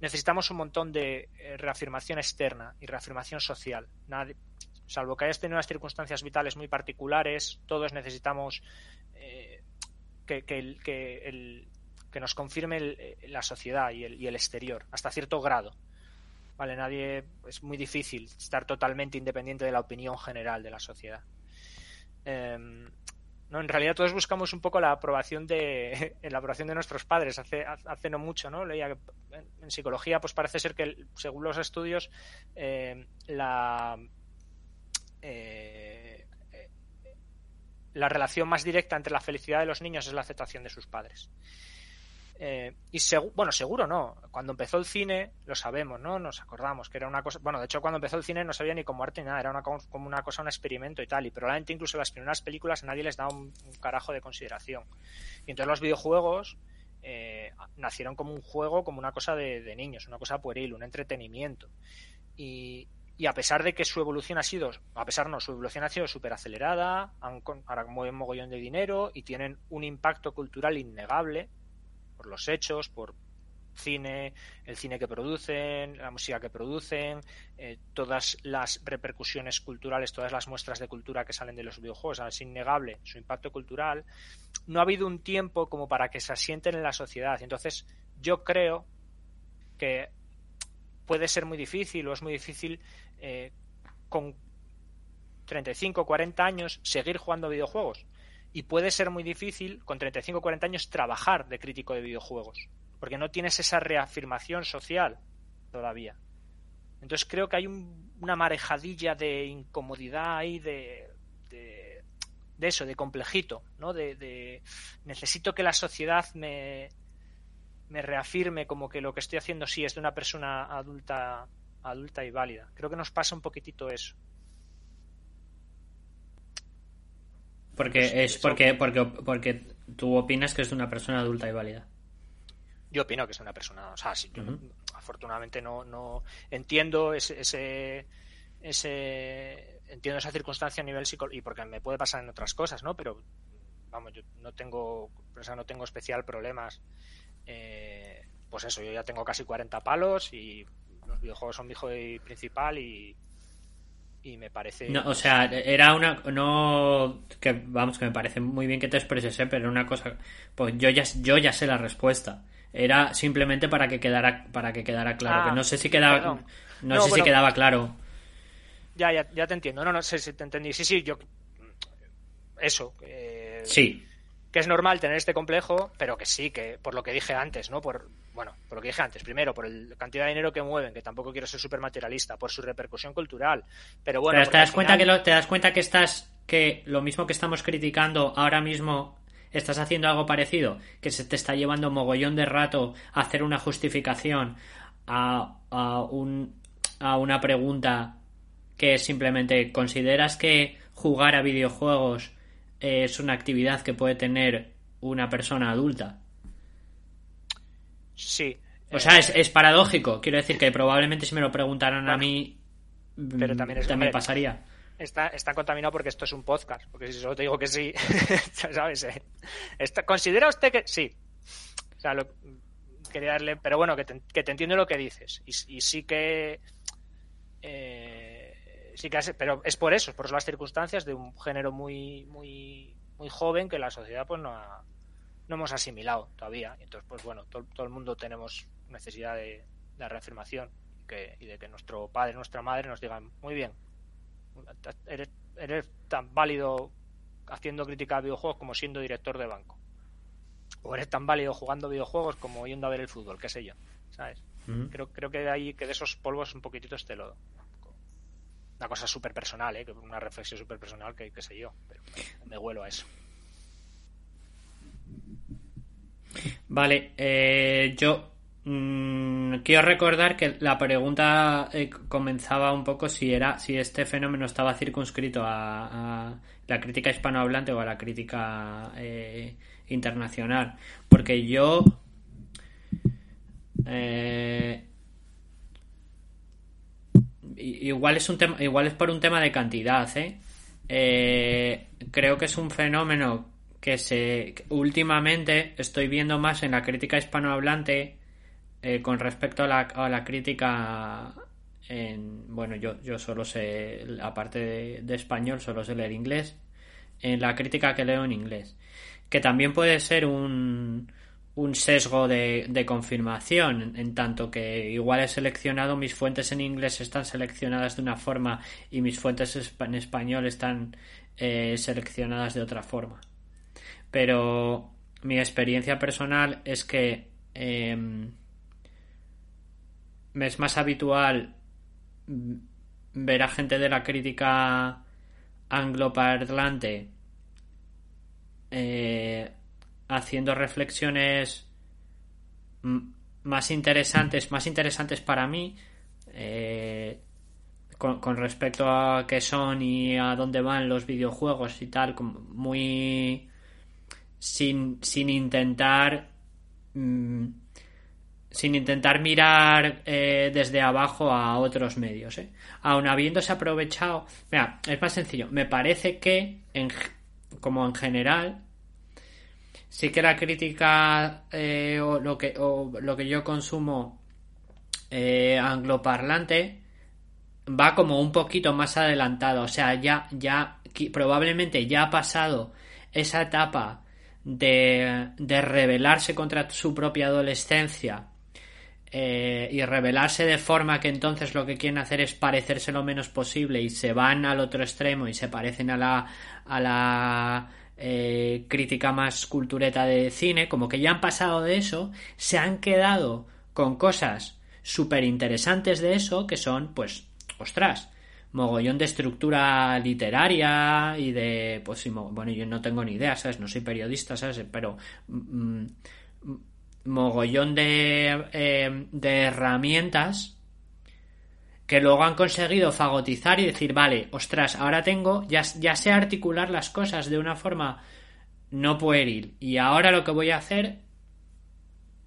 [SPEAKER 2] necesitamos un montón de reafirmación externa y reafirmación social. salvo que hayas tenido unas circunstancias vitales muy particulares, todos necesitamos que, que, que el, que nos confirme eh, la sociedad y el, y el, exterior, hasta cierto grado. Vale, nadie es muy difícil estar totalmente independiente de la opinión general de la sociedad. Em, no, en realidad todos buscamos un poco la aprobación de la aprobación de nuestros padres. Hace, hace no mucho, ¿no? Leía en psicología, pues parece ser que según los estudios em, la eh, la relación más directa entre la felicidad de los niños es la aceptación de sus padres. Eh, y bueno, seguro no. Cuando empezó el cine, lo sabemos, ¿no? Nos acordamos que era una cosa. Bueno, de hecho, cuando empezó el cine no sabía ni como arte ni nada, era una, como una cosa, un experimento y tal. Y probablemente incluso las primeras películas nadie les daba un, carajo de consideración. Y entonces los videojuegos eh, nacieron como un juego, como una cosa de, niños, una cosa pueril, un entretenimiento. Y, y a pesar de que su evolución ha sido, a pesar no, su evolución ha sido súper acelerada, ahora mueven mogollón de dinero y tienen un impacto cultural innegable por los hechos, por cine, el cine que producen, la música que producen, eh, todas las repercusiones culturales, todas las muestras de cultura que salen de los videojuegos, es innegable su impacto cultural. No ha habido un tiempo como para que se asienten en la sociedad. Entonces, yo creo que puede ser muy difícil o es muy difícil eh, con 35 40 años seguir jugando videojuegos y puede ser muy difícil con 35 o 40 años trabajar de crítico de videojuegos, porque no tienes esa reafirmación social todavía. Entonces creo que hay una marejadilla de incomodidad ahí, de, de, eso, de complejito, ¿no? De, necesito que la sociedad me, me reafirme como que lo que estoy haciendo sí es de una persona adulta, adulta y válida. Creo que nos pasa un poquitito eso.
[SPEAKER 1] Porque pues es porque, porque, porque tú opinas que es una persona adulta y válida.
[SPEAKER 2] Yo opino que es una persona, o sea, yo afortunadamente no, no entiendo ese, ese, ese, entiendo esa circunstancia a nivel psicológico y porque me puede pasar en otras cosas, ¿no? Pero vamos, yo no tengo, o sea, no tengo especial problemas. Eh, pues eso, yo ya tengo casi 40 palos y los videojuegos son mi hijo principal y, y me parece
[SPEAKER 1] no, o sea era una no que vamos que me parece muy bien que te expreses ¿eh? pero una cosa pues yo ya yo ya sé la respuesta. Era simplemente para que quedara para que quedara claro que ah, no sé si quedaba no, sé si quedaba claro.
[SPEAKER 2] Ya, ya ya te entiendo. No no sé si te entendí. Sí sí yo eso
[SPEAKER 1] sí.
[SPEAKER 2] que es normal tener este complejo pero que sí que por lo que dije antes no por bueno, por lo que dije antes, primero, por la cantidad de dinero que mueven, que tampoco quiero ser súper materialista, por su repercusión cultural, pero bueno...
[SPEAKER 1] te das cuenta que te das cuenta que estás, que lo mismo que estamos criticando ahora mismo, estás haciendo algo parecido, que se te está llevando mogollón de rato a hacer una justificación a, a, un, a una pregunta que simplemente, ¿consideras que jugar a videojuegos es una actividad que puede tener una persona adulta?
[SPEAKER 2] Sí.
[SPEAKER 1] O sea, es, es, paradójico. Quiero decir que probablemente si me lo preguntaran a mí,
[SPEAKER 2] pero también, es,
[SPEAKER 1] también pasaría.
[SPEAKER 2] Está, está contaminado porque esto es un podcast. Porque si solo te digo que sí, ¿sabes? Eh, ¿Considera usted que sí? O sea, lo, quería darle. Pero bueno, que te, que te entiendo lo que dices. Y, y sí que. Eh, sí que hace, pero es por eso, por las circunstancias de un género muy, muy, muy joven que la sociedad pues no ha, no hemos asimilado todavía. Entonces, pues bueno, todo, el mundo tenemos necesidad de, de reafirmación y, de que nuestro padre, nuestra madre nos digan, muy bien, eres, eres tan válido haciendo crítica a videojuegos como siendo director de banco. O eres tan válido jugando videojuegos como yendo a ver el fútbol, qué sé yo. ¿Sabes? Creo, creo que hay que de esos polvos un poquititos te lo. Una cosa súper personal, ¿eh? una reflexión súper personal que, qué sé yo, pero me huelo a eso.
[SPEAKER 1] Vale, eh, yo mm, quiero recordar que la pregunta eh, comenzaba un poco si era si este fenómeno estaba circunscrito a, la crítica hispanohablante o a la crítica eh, internacional, porque yo igual es un tema, igual es por un tema de cantidad, creo que es un fenómeno que se últimamente estoy viendo más en la crítica hispanohablante eh, con respecto a la, a la, crítica en bueno yo, yo solo sé aparte de, español solo sé leer inglés en la crítica que leo en inglés que también puede ser un, un sesgo de, de confirmación en, tanto que igual he seleccionado mis fuentes en inglés están seleccionadas de una forma y mis fuentes en español están eh, seleccionadas de otra forma pero mi experiencia personal es que em, es más habitual ver a gente de la crítica angloparlante eh, haciendo reflexiones más interesantes, más interesantes para mí, eh, con, con, respecto a qué son y a dónde van los videojuegos y tal, muy sin, sin intentar mm, sin intentar mirar eh, desde abajo a otros medios. ¿eh? Aun habiéndose aprovechado, mira, es más sencillo. Me parece que, en, como en general, sí que la crítica eh, o, lo que, o lo que yo consumo eh, angloparlante va como un poquito más adelantado. O sea, ya, ya, probablemente ya ha pasado esa etapa de, de rebelarse contra su propia adolescencia eh, y rebelarse de forma que entonces lo que quieren hacer es parecerse lo menos posible y se van al otro extremo y se parecen a la, a la eh, crítica más cultureta de cine, como que ya han pasado de eso, se han quedado con cosas súper interesantes de eso que son, pues, ostras, mogollón de estructura literaria y de, pues bueno, yo no tengo ni idea, ¿sabes? No soy periodista, ¿sabes? Pero mm, mm, mogollón de, eh, de herramientas que luego han conseguido fagotizar y decir, vale, ostras, ahora tengo, ya, ya sé articular las cosas de una forma no pueril y ahora lo que voy a hacer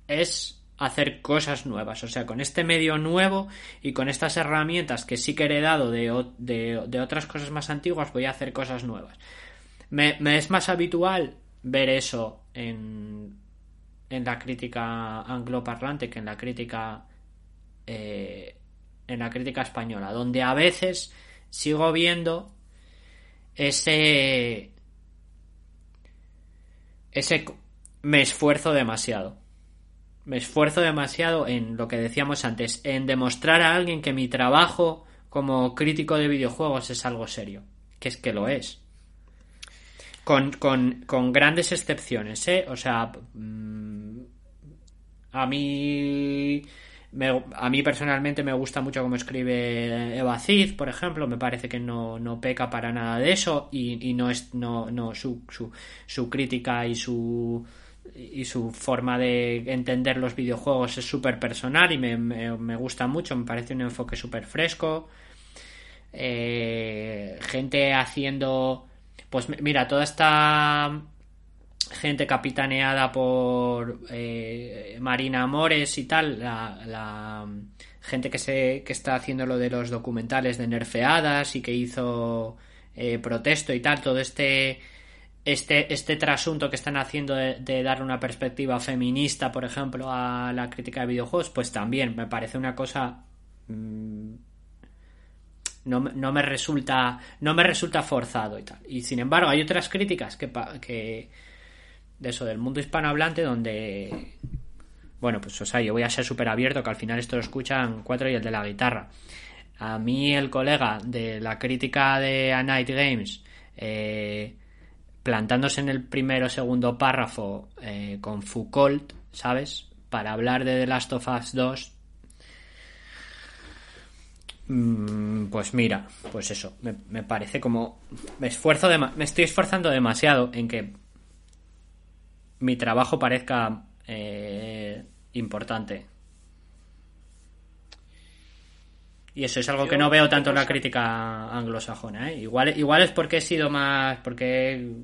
[SPEAKER 1] es hacer cosas nuevas. O sea, con este medio nuevo y con estas herramientas que sí que he heredado de, de, otras cosas más antiguas, voy a hacer cosas nuevas. Me, es más habitual ver eso en, en la crítica angloparlante que en la crítica eh, en la crítica española, donde a veces sigo viendo ese ese me esfuerzo demasiado me esfuerzo demasiado en lo que decíamos antes, en demostrar a alguien que mi trabajo como crítico de videojuegos es algo serio, que es que lo es. Con, con, grandes excepciones, ¿eh? O sea, mm, a mí... a mí personalmente me gusta mucho cómo escribe Eva Cid, por ejemplo, me parece que no, no peca para nada de eso y, y no es no, no su, su, su crítica y su y su forma de entender los videojuegos es súper personal y me, gusta mucho, me parece un enfoque súper fresco. Eh, gente haciendo, pues mira, toda esta gente capitaneada por eh, Marina Amores y tal, la, gente que, se, que está haciendo lo de los documentales de nerfeadas y que hizo eh, protesto y tal, todo este este, este trasunto que están haciendo de, dar una perspectiva feminista, por ejemplo, a la crítica de videojuegos, pues también me parece una cosa. Mm, no, no, me resulta. No me resulta forzado y tal. Y sin embargo, hay otras críticas que. que de eso, del mundo hispanohablante, donde. Bueno, pues o sea, yo voy a ser súper abierto, que al final esto lo escuchan cuatro y el de la guitarra. A mí, el colega de la crítica de A Night Games. Eh, plantándose en el primero o segundo párrafo eh, con Foucault, ¿sabes? Para hablar de The Last of Us 2, Mm, pues mira, pues eso, me, parece como... Me esfuerzo me estoy esforzando demasiado en que mi trabajo parezca eh, importante. Y eso es algo que no veo tanto en la crítica anglosajona. ¿eh? Igual, igual es porque he sido más... porque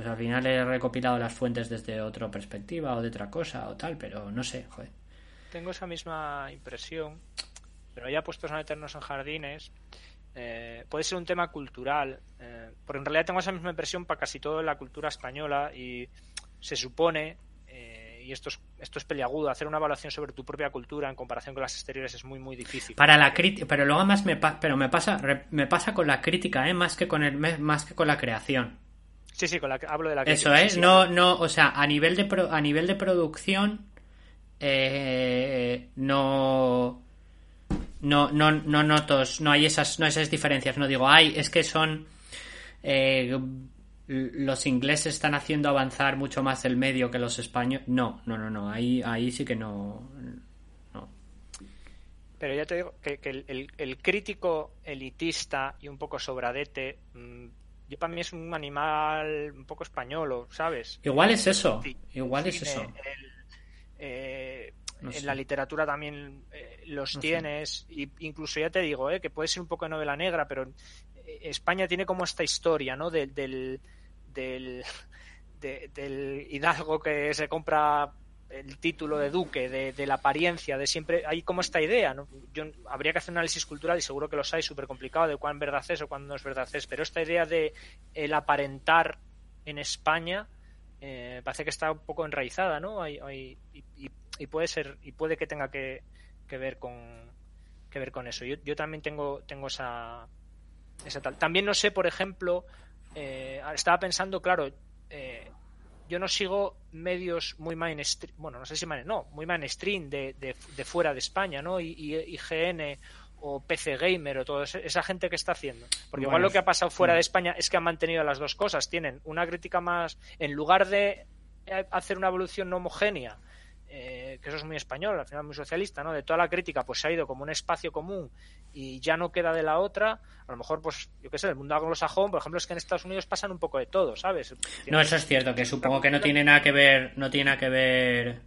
[SPEAKER 1] pues al final he recopilado las fuentes desde otra perspectiva o de otra cosa o tal, pero no sé, joder.
[SPEAKER 2] Tengo esa misma impresión, pero ya puestos a meternos en jardines, eh, puede ser un tema cultural, eh, porque en realidad tengo esa misma impresión para casi todo la cultura española y se supone, eh, y esto es, esto es peliagudo, hacer una evaluación sobre tu propia cultura en comparación con las exteriores es muy muy difícil.
[SPEAKER 1] Para la crítica, pero luego más me, pero me pasa me pasa con la crítica, ¿eh? más que con el más que con la creación.
[SPEAKER 2] Sí, sí, con la, hablo de la
[SPEAKER 1] Eso es, no, no, o sea, a nivel de, a nivel de producción, eh, no, no, no, no notos, no hay esas, no esas diferencias, no digo, ay, es que son, eh, los ingleses están haciendo avanzar mucho más el medio que los españoles, no, no, no, no, ahí, ahí sí que no, no.
[SPEAKER 2] Pero ya te digo que, el, el, crítico elitista y un poco sobradete mm, yo para mí es un animal un poco español, ¿sabes?
[SPEAKER 1] Igual es eso, igual es eso.
[SPEAKER 2] Eh, en la literatura también eh, los tienes, y incluso ya te digo, eh, que puede ser un poco de novela negra, pero España tiene como esta historia, ¿no? Del, del, del, del hidalgo que se compra el título de duque, de, la apariencia, de siempre, hay como esta idea, ¿no? Yo, habría que hacer un análisis cultural y seguro que los hay súper complicado de cuán verdad es o cuándo no es verdad es, pero esta idea de el aparentar en España eh, parece que está un poco enraizada, ¿no? y, puede ser, y puede que tenga que, ver con que ver con eso. Yo, yo también tengo, tengo esa, esa tal. También no sé, por ejemplo, eh, estaba pensando, claro, eh, yo no sigo medios muy mainstream, bueno, no sé si no, muy mainstream de, de, fuera de España, ¿no? Y, y, IGN o PC Gamer o toda esa gente que está haciendo. Porque igual lo que ha pasado fuera de España es que han mantenido las dos cosas. Tienen una crítica más, en lugar de hacer una evolución no homogénea eh, que eso es muy español, al final muy socialista, ¿no? De toda la crítica, pues se ha ido como un espacio común y ya no queda de la otra. A lo mejor, pues, yo qué sé, el mundo anglosajón, por ejemplo, es que en Estados Unidos pasan un poco de todo, ¿sabes?
[SPEAKER 1] No, eso es cierto, que supongo que no tiene nada que ver, no tiene nada que ver,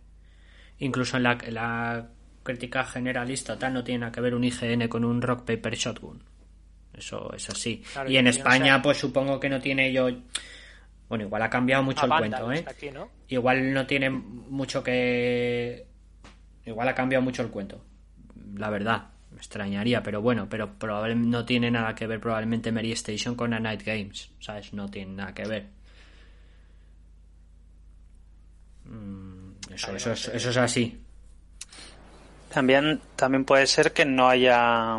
[SPEAKER 1] incluso en la, crítica generalista, tal, no tiene nada que ver un IGN con un Rock Paper Shotgun. Eso es así. y en España, pues supongo que no tiene yo bueno, igual ha cambiado mucho el cuento, ¿eh? Igual no tiene mucho que. Igual ha cambiado mucho el cuento. La verdad, me extrañaría, pero bueno, pero probablemente no tiene nada que ver probablemente Mary Station con A Night Games, ¿sabes? No tiene nada que ver. Mm, eso, eso, es, eso es así.
[SPEAKER 3] También, también puede ser que no haya.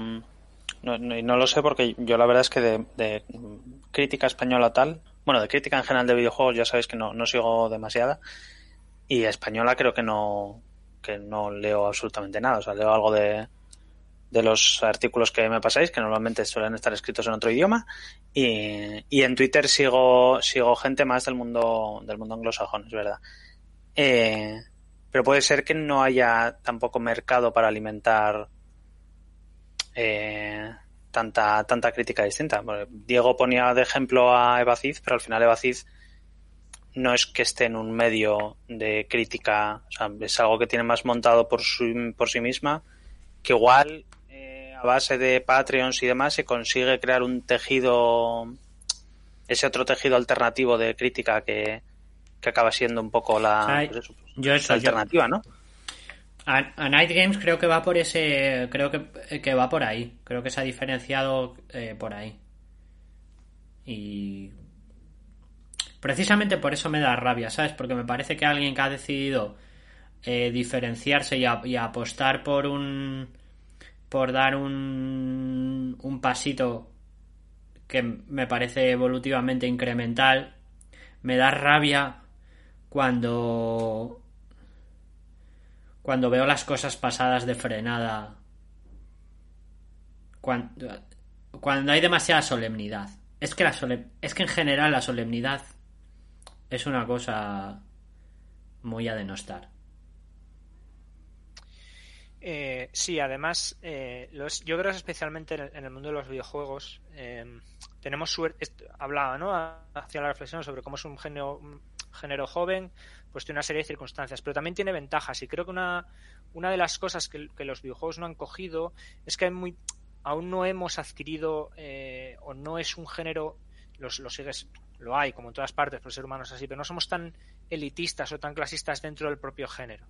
[SPEAKER 3] No, no, lo sé porque yo la verdad es que de, de crítica española tal bueno, de crítica en general de videojuegos ya sabéis que no, no sigo demasiada. Y española creo que no, que no leo absolutamente nada. O sea, leo algo de, de los artículos que me pasáis, que normalmente suelen estar escritos en otro idioma. Y, y en Twitter sigo, sigo gente más del mundo, del mundo anglosajón, es verdad. Eh, pero puede ser que no haya tampoco mercado para alimentar eh, tanta, tanta crítica distinta. Diego ponía de ejemplo a Eva Cid, pero al final Eva Cid no es que esté en un medio de crítica, o sea, es algo que tiene más montado por, su, por sí misma, que igual eh, a base de Patreons y demás se consigue crear un tejido, ese otro tejido alternativo de crítica que, que acaba siendo un poco la, pues alternativa, ¿no?
[SPEAKER 1] A, Night Games creo que va por ese. Creo que, que va por ahí. Creo que se ha diferenciado eh, por ahí. Y. Precisamente por eso me da rabia, ¿sabes? Porque me parece que alguien que ha decidido eh, diferenciarse y, y, apostar por un. por dar un. un pasito que me parece evolutivamente incremental. Me da rabia cuando cuando veo las cosas pasadas de frenada, cuando, cuando hay demasiada solemnidad. Es que, la es que en general la solemnidad es una cosa muy a denostar.
[SPEAKER 2] Eh, sí, además, eh, los, yo creo que especialmente en el, mundo de los videojuegos em, tenemos suerte. Hablaba, ¿no? Hacia la reflexión sobre cómo es un género, género joven, pues tiene una serie de circunstancias, pero también tiene ventajas. Y creo que una, una de las cosas que, los videojuegos no han cogido es que hay muy, aún no hemos adquirido eh, o no es un género, los, lo sigues, lo hay como en todas partes, por ser humanos así, pero no somos tan elitistas o tan clasistas dentro del propio género.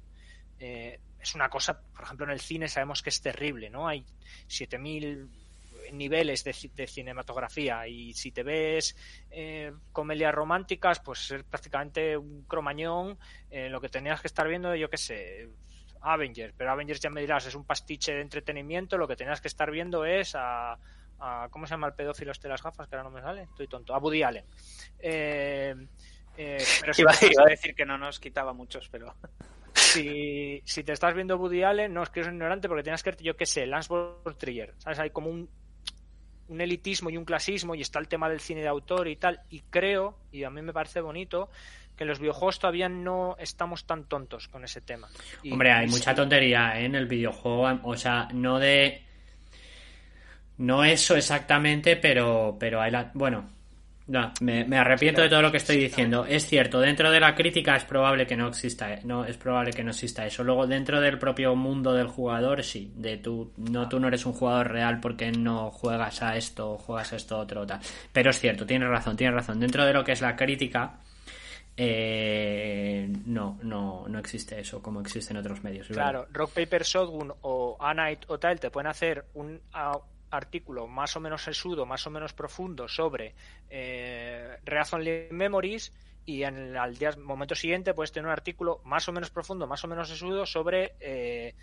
[SPEAKER 2] Eh, es una cosa, por ejemplo, en el cine sabemos que es terrible, ¿no? Hay 7000 niveles de, cinematografía. Y si te ves eh, comedias románticas, pues es prácticamente un cromañón, eh, lo que tenías que estar viendo, yo qué sé, Avengers, pero Avengers ya me dirás, es un pastiche de entretenimiento, lo que tenías que estar viendo es a, ¿cómo se llama el pedófilo este de las gafas? Que ahora no me sale, estoy tonto, a Woody Allen.
[SPEAKER 3] Eh, pero iba, a decir que no nos quitaba muchos, pero
[SPEAKER 2] si, si te estás viendo Woody Allen, no es que eres ignorante porque tienes que, yo qué sé, Lance von Trier, ¿sabes? Hay como un, un elitismo y un clasismo y está el tema del cine de autor y tal. Y creo, y a mí me parece bonito, que en los videojuegos todavía no estamos tan tontos con ese tema.
[SPEAKER 1] Hombre, hay mucha tontería ¿eh? en el videojuego, o sea, no de... No eso exactamente, pero, pero hay la... Bueno, no, me, arrepiento de todo lo que estoy diciendo. Es cierto, dentro de la crítica es probable que no exista, no es probable que no exista eso. Luego dentro del propio mundo del jugador sí, de tú no tú no eres un jugador real porque no juegas a esto, juegas a esto otro tal. Pero es cierto, tienes razón, tienes razón. Dentro de lo que es la crítica eh, no, no, no existe eso como existe en otros medios.
[SPEAKER 2] Claro, Rock Paper Shotgun o Anite o tal te pueden hacer un artículo más o menos sesudo, más o menos profundo sobre eh, Only Memories y en al día, momento siguiente puedes tener un artículo más o menos profundo, más o menos sesudo sobre eh,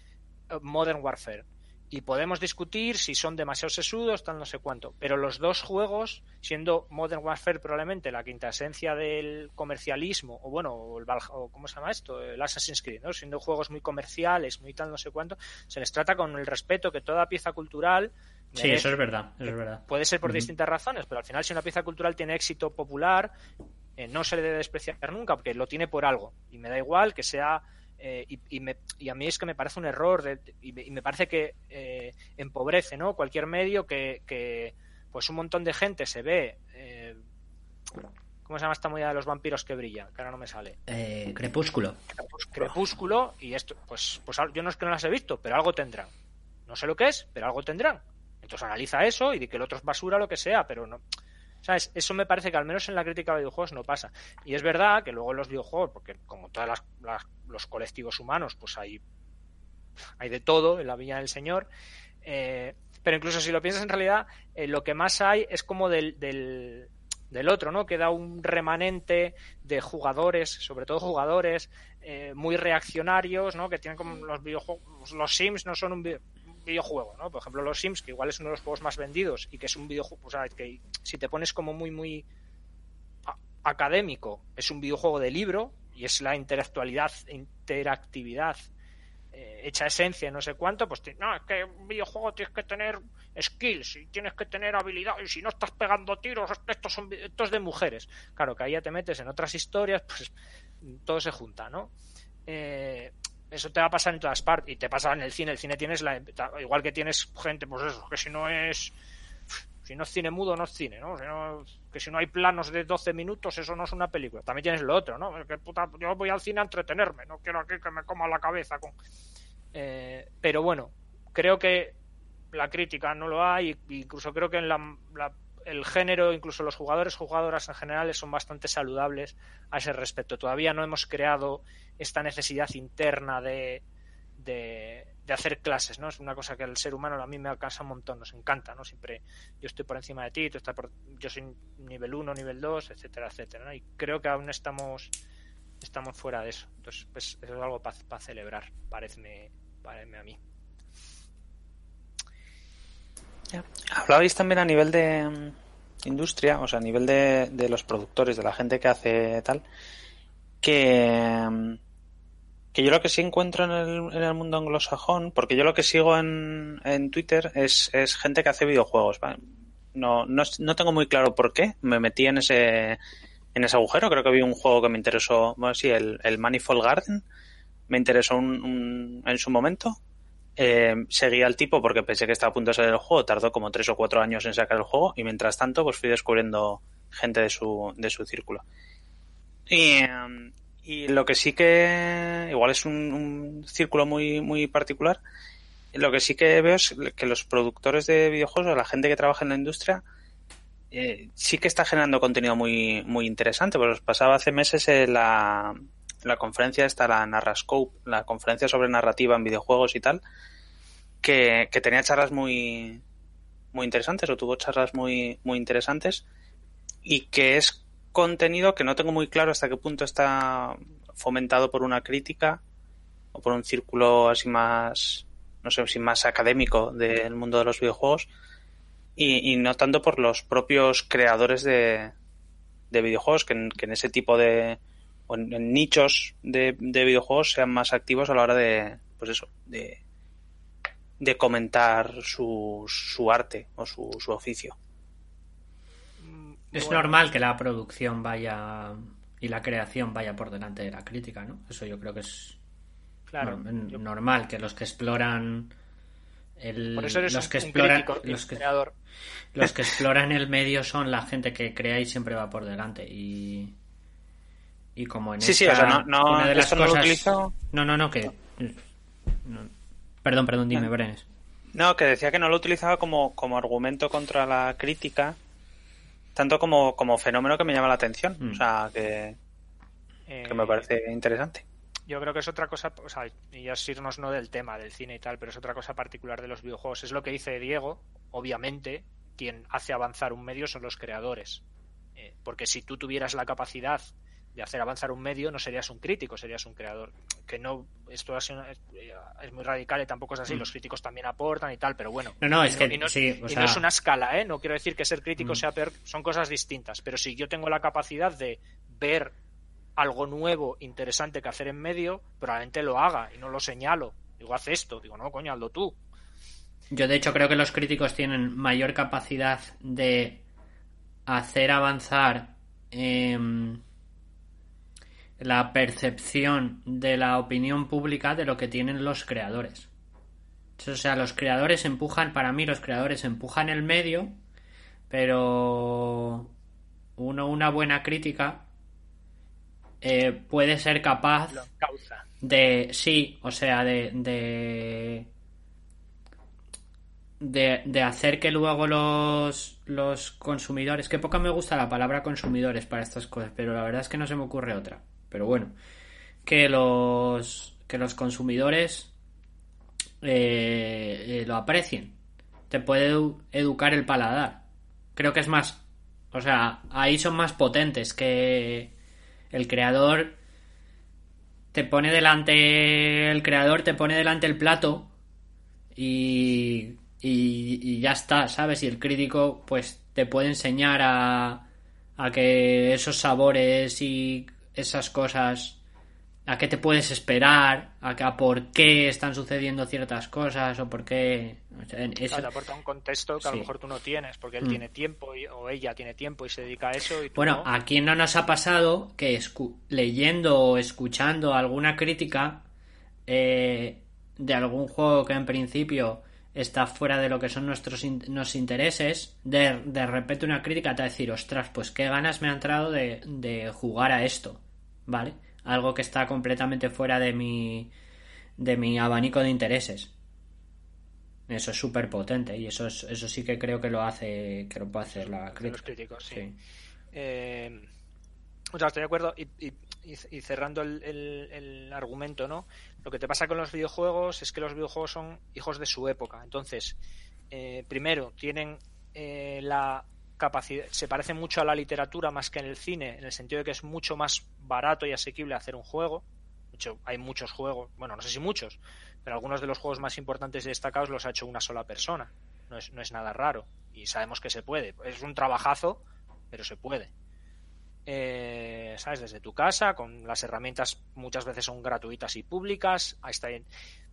[SPEAKER 2] Modern Warfare. Y podemos discutir si son demasiado sesudos, tal no sé cuánto. Pero los dos juegos, siendo Modern Warfare probablemente la quinta esencia del comercialismo, o bueno, el o ¿cómo se llama esto? El Assassin's Creed, ¿no? Siendo juegos muy comerciales, muy tal no sé cuánto, se les trata con el respeto que toda pieza cultural
[SPEAKER 1] Sí, eso es verdad, es verdad.
[SPEAKER 2] Puede ser por distintas razones, pero al final si una pieza cultural tiene éxito popular, eh, no se le debe despreciar nunca, porque lo tiene por algo. Y me da igual que sea... Eh, y, a mí es que me parece un error y, me, parece que eh, empobrece ¿no? cualquier medio que, pues un montón de gente se ve ¿Cómo se llama esta movida de los vampiros que brilla? Que ahora no me sale.
[SPEAKER 1] crepúsculo.
[SPEAKER 2] Crepúsculo. Y esto, pues, pues yo no es que no las he visto, pero algo tendrán. No sé lo que es, pero algo tendrán. Entonces analiza eso y di que el otro es basura, lo que sea, pero no. ¿Sabes? Eso me parece que al menos en la crítica de videojuegos no pasa. Y es verdad que luego en los videojuegos, porque como todos los colectivos humanos, pues hay, hay de todo en la Villa del Señor. Eh, pero incluso si lo piensas en realidad, eh, lo que más hay es como del, del, del, otro, ¿no? Queda un remanente de jugadores, sobre todo jugadores, eh, muy reaccionarios, ¿no? Que tienen como los videojuegos. Los Sims no son un videojuego, ¿no? Por ejemplo, los Sims, que igual es uno de los juegos más vendidos y que es un videojuego, o sea, que si te pones como muy, muy académico, es un videojuego de libro y es la interactualidad, interactividad eh, hecha esencia, no sé cuánto, pues no, es que un videojuego tienes que tener skills y tienes que tener habilidad y si no estás pegando tiros, estos son estos de mujeres. Claro, que ahí ya te metes en otras historias, pues todo se junta, ¿no? Eh, eso te va a pasar en todas partes y te pasa en el cine. El cine tienes la. Igual que tienes gente, pues eso, que si no es. Si no es cine mudo, no es cine, ¿no? que si no hay planos de 12 minutos, eso no es una película. También tienes lo otro, ¿no? Que puta, yo voy al cine a entretenerme, no quiero aquí que me coma la cabeza con. Eh, pero bueno, creo que la crítica no lo hay, incluso creo que en la el género, incluso los jugadores, jugadoras en general, son bastante saludables a ese respecto. Todavía no hemos creado esta necesidad interna de, de, hacer clases, ¿no? Es una cosa que el ser humano a mí me alcanza un montón, nos encanta, ¿no? Siempre yo estoy por encima de ti, tú estás por, yo soy nivel 1, nivel 2, etcétera, etcétera, Y creo que aún estamos estamos fuera de eso. Entonces, pues eso es algo para celebrar, parece, parece a mí.
[SPEAKER 3] Hablabais también a nivel de mm, industria, o sea, a nivel de, de, los productores, de la gente que hace tal, que, mm, que yo lo que sí encuentro en el, en el mundo anglosajón, porque yo lo que sigo en, en Twitter es, es gente que hace videojuegos. No, no, no tengo muy claro por qué me metí en ese, en ese agujero. Creo que vi un juego que me interesó, bueno, sí, el, el Manifold Garden, me interesó un, en su momento eh, seguía al tipo porque pensé que estaba a punto de salir el juego, tardó como tres o cuatro años en sacar el juego y mientras tanto pues fui descubriendo gente de su, de su círculo. Y, y lo que sí que igual es un, círculo muy, muy particular, lo que sí que veo es que los productores de videojuegos o la gente que trabaja en la industria eh, sí que está generando contenido muy, muy interesante. Pues pasaba hace meses la, la conferencia esta, la Narrascope, la conferencia sobre narrativa en videojuegos y tal, que, que tenía charlas muy, muy interesantes, o tuvo charlas muy, muy interesantes, y que es contenido que no tengo muy claro hasta qué punto está fomentado por una crítica o por un círculo así más, no sé, si más académico del mundo de los videojuegos y, y no tanto por los propios creadores de, de videojuegos que en, que en ese tipo de, o en, en nichos de, de, videojuegos sean más activos a la hora de, pues eso, de, de comentar su, su arte o su, su oficio.
[SPEAKER 1] Es bueno. normal que la producción vaya y la creación vaya por delante de la crítica, ¿no? Eso yo creo que es
[SPEAKER 2] claro,
[SPEAKER 1] no, yo... normal, que los que exploran el,
[SPEAKER 2] por eso eres
[SPEAKER 1] los que
[SPEAKER 2] un
[SPEAKER 1] exploran
[SPEAKER 2] crítico,
[SPEAKER 1] los que,
[SPEAKER 2] creador.
[SPEAKER 1] los que exploran el medio son la gente que crea y siempre va por delante y y como en
[SPEAKER 3] sí,
[SPEAKER 1] esta,
[SPEAKER 3] sí, o sea, no, no,
[SPEAKER 1] una de las
[SPEAKER 3] no
[SPEAKER 1] cosas no no no que no. Perdón perdón dime. Brenes
[SPEAKER 3] no que decía que no lo utilizaba como como argumento contra la crítica tanto como, como fenómeno que me llama la atención. Mm. O sea, que, eh, que me parece interesante.
[SPEAKER 2] Yo creo que es otra cosa, o sea, y ya es irnos no del tema del cine y tal, pero es otra cosa particular de los videojuegos. Es lo que dice Diego, obviamente, quien hace avanzar un medio son los creadores. Eh, porque si tú tuvieras la capacidad de hacer avanzar un medio, no serías un crítico, serías un creador. Que no, esto es, es muy radical y tampoco es así. Mm. Los críticos también aportan y tal, pero bueno.
[SPEAKER 1] No, no, es que
[SPEAKER 2] no, y no,
[SPEAKER 1] sí, o
[SPEAKER 2] y
[SPEAKER 1] sea...
[SPEAKER 2] no es una escala, ¿eh? No quiero decir que ser crítico
[SPEAKER 1] Mm.
[SPEAKER 2] sea peor, son cosas distintas. Pero si yo tengo la capacidad de ver algo nuevo, interesante que hacer en medio, probablemente lo haga y no lo señalo. Digo, haz esto. Digo, no, coño, hazlo tú.
[SPEAKER 1] Yo, de hecho, creo que los críticos tienen mayor capacidad de hacer avanzar. Eh, la percepción de la opinión pública de lo que tienen los creadores. O sea, los creadores empujan, para mí los creadores empujan el medio, pero uno, una buena crítica eh, puede ser capaz de, sí, o sea, de, de, de, de hacer que luego los, los consumidores, que poca me gusta la palabra consumidores para estas cosas, pero la verdad es que no se me ocurre otra pero bueno, que los que los consumidores eh, eh, lo aprecien. Te puede edu educar el paladar. Creo que es más, o sea, ahí son más potentes que el creador te pone delante el creador te pone delante el plato y, y, y ya está, ¿sabes? Y el crítico pues te puede enseñar a, a que esos sabores y esas cosas a qué te puedes esperar, a, a por qué están sucediendo ciertas cosas o por qué... O sea,
[SPEAKER 2] eso... claro, te aporta un contexto que sí. a lo mejor tú no tienes, porque él mm. tiene tiempo y, o ella tiene tiempo y se dedica a eso. Y
[SPEAKER 1] bueno,
[SPEAKER 2] no.
[SPEAKER 1] ¿a quién no nos ha pasado que leyendo o escuchando alguna crítica eh, de algún juego que en principio está fuera de lo que son nuestros in nos intereses, de, de repente una crítica te va a decir, ostras, pues qué ganas me ha entrado de, de jugar a esto, ¿vale? Algo que está completamente fuera de mi, de mi abanico de intereses. Eso es súper potente y eso, es, eso sí que creo que lo hace, que lo puede hacer la crítica.
[SPEAKER 2] Los críticos, sí. sí. Eh, o sea, estoy de acuerdo y, y, y cerrando el, el, el, argumento, ¿no? Lo que te pasa con los videojuegos es que los videojuegos son hijos de su época. Entonces, eh, primero, tienen eh, la capacidad, se parece mucho a la literatura más que en el cine, en el sentido de que es mucho más barato y asequible hacer un juego. De hecho, hay muchos juegos, bueno, no sé si muchos, pero algunos de los juegos más importantes y destacados los ha hecho una sola persona. No es, no es nada raro y sabemos que se puede. Es un trabajazo, pero se puede eh, ¿sabes? Desde tu casa, con las herramientas muchas veces son gratuitas y públicas, ahí está bien.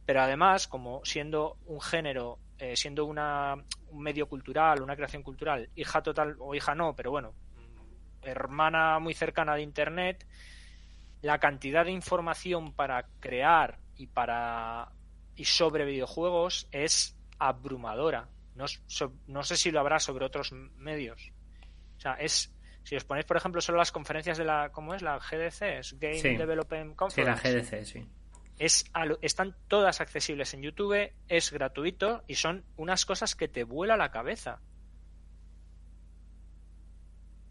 [SPEAKER 2] Pero además, como siendo un género, eh, siendo una, un medio cultural, una creación cultural, hija total o hija no, pero bueno, hermana muy cercana de Internet, la cantidad de información para crear y para y sobre videojuegos es abrumadora. No, no sé si lo habrá sobre otros medios. O sea, es si os ponéis, por ejemplo, solo las conferencias de la, ¿cómo es? La GDC, es Game Development Conference.
[SPEAKER 1] Sí, la GDC, sí.
[SPEAKER 2] Es, están todas accesibles en YouTube, es gratuito y son unas cosas que te vuela la cabeza.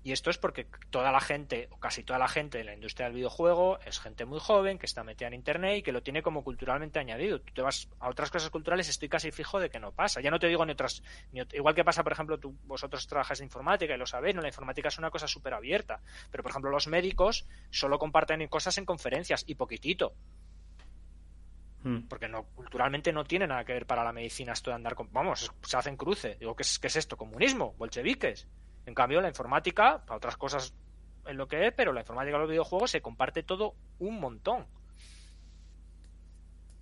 [SPEAKER 2] Y esto es porque toda la gente, o casi toda la gente de la industria del videojuego, es gente muy joven, que está metida en internet y que lo tiene como culturalmente añadido. Tú te vas a otras cosas culturales, estoy casi fijo de que no pasa. Ya no te digo ni otras. igual que pasa, por ejemplo, tú, vosotros trabajáis en informática y lo sabéis, ¿no? La informática es una cosa súper abierta. Pero, por ejemplo, los médicos solo comparten cosas en conferencias y poquitito. Hmm. Porque no, culturalmente no tiene nada que ver para la medicina esto de andar con. Vamos, se hacen cruce. Digo, ¿qué es, qué es esto? ¿Comunismo? ¿Bolcheviques? En cambio, la informática, para otras cosas es lo que es, pero la informática de los videojuegos se comparte todo un montón.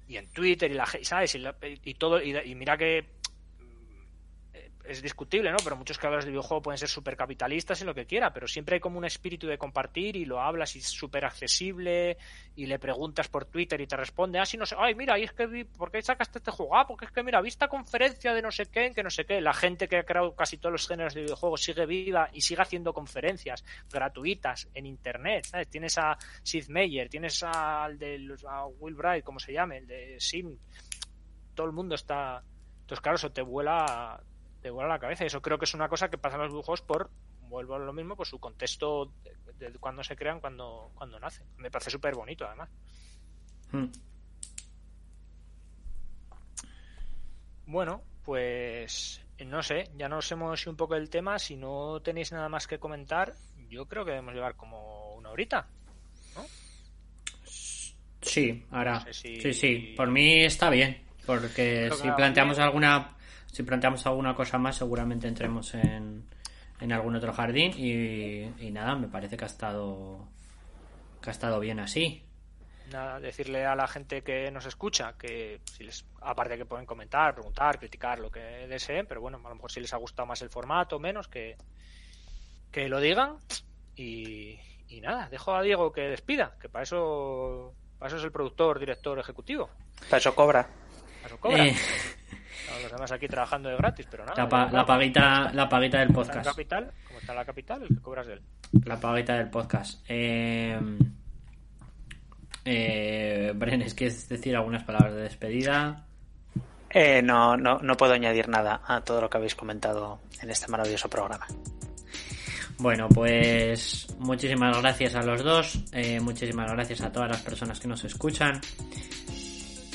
[SPEAKER 2] Y en Twitter y la ¿sabes? Y, todo, y, mira que es discutible, ¿no? Pero muchos creadores de videojuegos pueden ser súper capitalistas y lo que quiera, pero siempre hay como un espíritu de compartir y lo hablas y es súper accesible y le preguntas por Twitter y te responde, ah, sí, no sé, ay, mira, y es que vi, ¿por qué sacaste este juego? Ah, porque es que, mira, vi esta conferencia de no sé qué, que no sé qué. La gente que ha creado casi todos los géneros de videojuegos sigue viva y sigue haciendo conferencias gratuitas en Internet, ¿sabes? Tienes a Sid Meier, tienes al de a Will Bright, como se llame, el de Sim. Todo el mundo está... Entonces, claro, eso te vuela te vuela la cabeza. Y eso creo que es una cosa que pasa en los dibujos por, vuelvo a lo mismo, por su contexto de, cuando se crean, cuando, cuando nacen. Me parece súper bonito, además. Hmm. Bueno, pues no sé, ya nos hemos ido un poco del tema. Si no tenéis nada más que comentar, yo creo que debemos llevar como una horita. ¿no?
[SPEAKER 1] Sí, ahora. Sí, sí, por mí está bien. Porque si planteamos alguna si planteamos alguna cosa más, seguramente entremos en, en algún otro jardín y, nada, me parece que ha estado que ha estado bien así.
[SPEAKER 2] Nada, decirle a la gente que nos escucha que si les, aparte que pueden comentar, preguntar, criticar lo que deseen, pero bueno, a lo mejor si les ha gustado más el formato, menos, que, que lo digan y, y nada, dejo a Diego que despida, que para eso, para eso es el productor, director ejecutivo.
[SPEAKER 3] Para eso cobra.
[SPEAKER 2] Para eso cobra. Eh, los demás aquí trabajando de gratis, pero nada.
[SPEAKER 1] La, paguita, la paguita del podcast.
[SPEAKER 2] La capital, como está la capital, el que cobras de él.
[SPEAKER 1] La paguita del podcast. Eh, eh, Brenes, ¿quieres decir algunas palabras de despedida?
[SPEAKER 3] Eh, no, no, no puedo añadir nada a todo lo que habéis comentado en este maravilloso programa.
[SPEAKER 1] Bueno, pues muchísimas gracias a los dos, eh, muchísimas gracias a todas las personas que nos escuchan.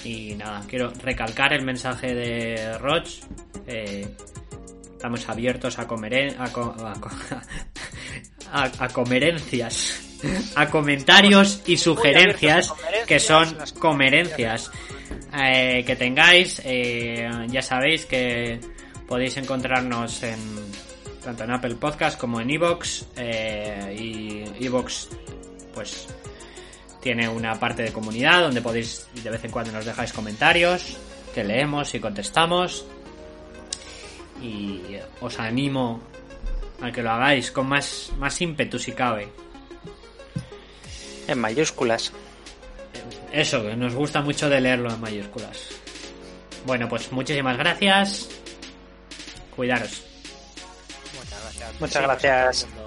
[SPEAKER 1] Y nada, quiero recalcar el mensaje de Roch. Eh, estamos abiertos a comer a, a, comerencias, a comentarios y sugerencias que son comerencias eh, que tengáis. Eh, ya sabéis que podéis encontrarnos en tanto en Apple Podcast como en Evox y Evox pues tiene una parte de comunidad donde podéis de vez en cuando nos dejáis comentarios, que leemos y contestamos. Y os animo a que lo hagáis con más, más ímpetu si cabe.
[SPEAKER 3] En mayúsculas.
[SPEAKER 1] Eso, que nos gusta mucho de leerlo en mayúsculas. Bueno, pues muchísimas gracias. Cuidaros.
[SPEAKER 3] Muchas gracias. Muchas gracias.